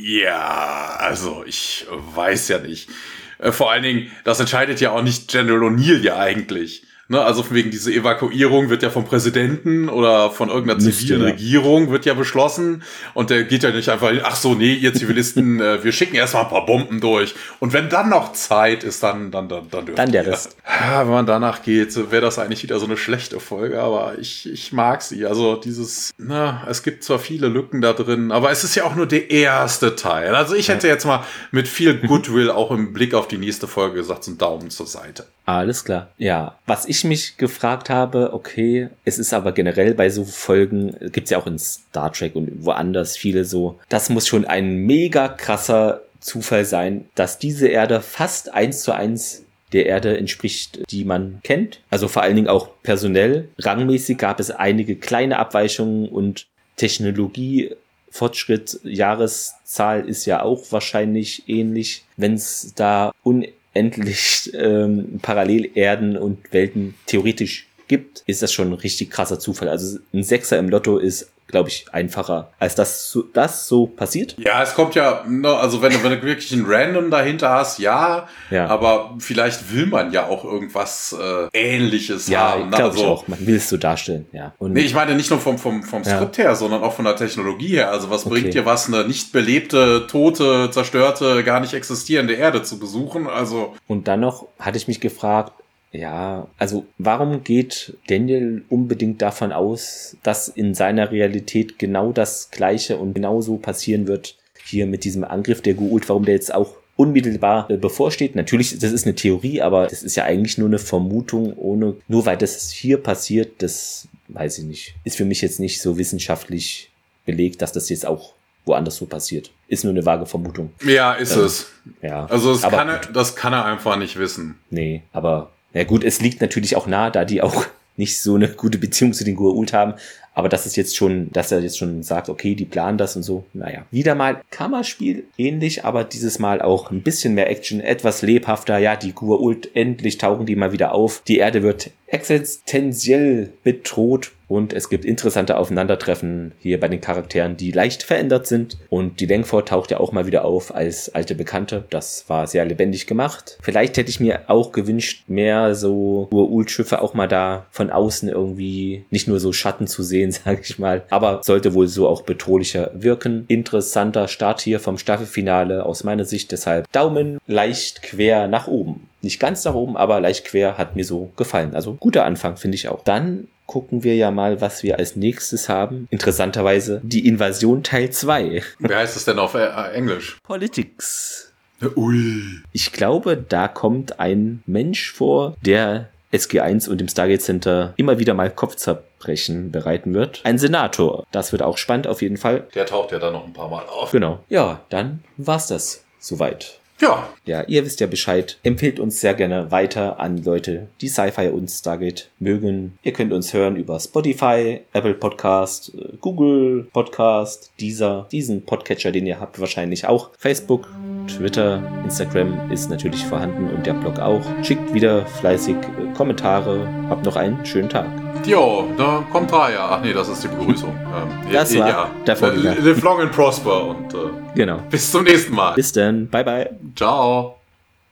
ja, also ich weiß ja nicht. Äh, vor allen Dingen, das entscheidet ja auch nicht General O'Neill ja eigentlich. Ne, also wegen diese Evakuierung wird ja vom Präsidenten oder von irgendeiner zivilen Regierung wird ja beschlossen und der geht ja nicht einfach, ach so, nee, ihr Zivilisten, äh, wir schicken erstmal ein paar Bomben durch und wenn dann noch Zeit ist, dann dann dann dann, dann der Rest. Ja, wenn man danach geht, wäre das eigentlich wieder so eine schlechte Folge, aber ich ich mag sie. Also dieses, na, es gibt zwar viele Lücken da drin, aber es ist ja auch nur der erste Teil. Also ich hätte jetzt mal mit viel Goodwill auch im Blick auf die nächste Folge gesagt, so einen Daumen zur Seite. Alles klar. Ja, was ich mich gefragt habe, okay, es ist aber generell bei so Folgen, gibt's ja auch in Star Trek und woanders viele so, das muss schon ein mega krasser Zufall sein, dass diese Erde fast eins zu eins der Erde entspricht, die man kennt. Also vor allen Dingen auch personell. Rangmäßig gab es einige kleine Abweichungen und Technologie Fortschritt, Jahreszahl ist ja auch wahrscheinlich ähnlich. Wenn es da un endlich ähm, Parallelerden und Welten theoretisch gibt, ist das schon ein richtig krasser Zufall. Also ein Sechser im Lotto ist glaube ich, einfacher, als dass so, das so passiert. Ja, es kommt ja, ne, also wenn du, wenn du wirklich ein Random dahinter hast, ja, ja. aber vielleicht will man ja auch irgendwas äh, Ähnliches ja, haben. Glaube also, ich auch. Man will es so darstellen, ja. Und nee, ich meine nicht nur vom, vom, vom Skript ja. her, sondern auch von der Technologie her. Also was okay. bringt dir was, eine nicht belebte, tote, zerstörte, gar nicht existierende Erde zu besuchen? Also. Und dann noch hatte ich mich gefragt, ja, also warum geht Daniel unbedingt davon aus, dass in seiner Realität genau das Gleiche und genauso passieren wird hier mit diesem Angriff der Geult, warum der jetzt auch unmittelbar äh, bevorsteht. Natürlich, das ist eine Theorie, aber das ist ja eigentlich nur eine Vermutung, ohne, nur weil das hier passiert, das weiß ich nicht. Ist für mich jetzt nicht so wissenschaftlich belegt, dass das jetzt auch woanders so passiert. Ist nur eine vage Vermutung. Ja, ist ähm, es. Ja. Also das, kann er, das kann er einfach nicht wissen. Nee, aber ja gut, es liegt natürlich auch nahe, da die auch nicht so eine gute Beziehung zu den Gua'uld haben. Aber das ist jetzt schon, dass er jetzt schon sagt, okay, die planen das und so. Naja, wieder mal Kammerspiel ähnlich, aber dieses Mal auch ein bisschen mehr Action, etwas lebhafter. Ja, die Gua'uld, endlich tauchen die mal wieder auf. Die Erde wird existenziell bedroht und es gibt interessante Aufeinandertreffen hier bei den Charakteren, die leicht verändert sind. Und die Langford taucht ja auch mal wieder auf als alte Bekannte. Das war sehr lebendig gemacht. Vielleicht hätte ich mir auch gewünscht, mehr so Ur-Ult-Schiffe auch mal da von außen irgendwie nicht nur so Schatten zu sehen, sage ich mal. Aber sollte wohl so auch bedrohlicher wirken. Interessanter Start hier vom Staffelfinale aus meiner Sicht. Deshalb Daumen leicht quer nach oben. Nicht ganz nach oben, aber leicht quer hat mir so gefallen. Also guter Anfang, finde ich auch. Dann gucken wir ja mal, was wir als nächstes haben. Interessanterweise die Invasion Teil 2. Wie heißt es denn auf äh, Englisch? Politics. Ui. Ich glaube, da kommt ein Mensch vor, der SG1 und dem Stargate Center immer wieder mal Kopfzerbrechen bereiten wird. Ein Senator. Das wird auch spannend auf jeden Fall. Der taucht ja dann noch ein paar Mal auf. Genau. Ja, dann war's das soweit. Ja. Ja, ihr wisst ja Bescheid. Empfehlt uns sehr gerne weiter an Leute, die Sci-Fi und Stargate mögen. Ihr könnt uns hören über Spotify, Apple Podcast, äh, Google Podcast, dieser, diesen Podcatcher, den ihr habt, wahrscheinlich auch. Facebook, Twitter, Instagram ist natürlich vorhanden und der Blog auch. Schickt wieder fleißig äh, Kommentare. Habt noch einen schönen Tag. Jo, da kommt ja. Ach nee, das ist die Begrüßung. Ähm, das war ja. der Vorgänger. Live long and prosper und äh, genau. bis zum nächsten Mal. Bis dann. Bye, bye. Ciao.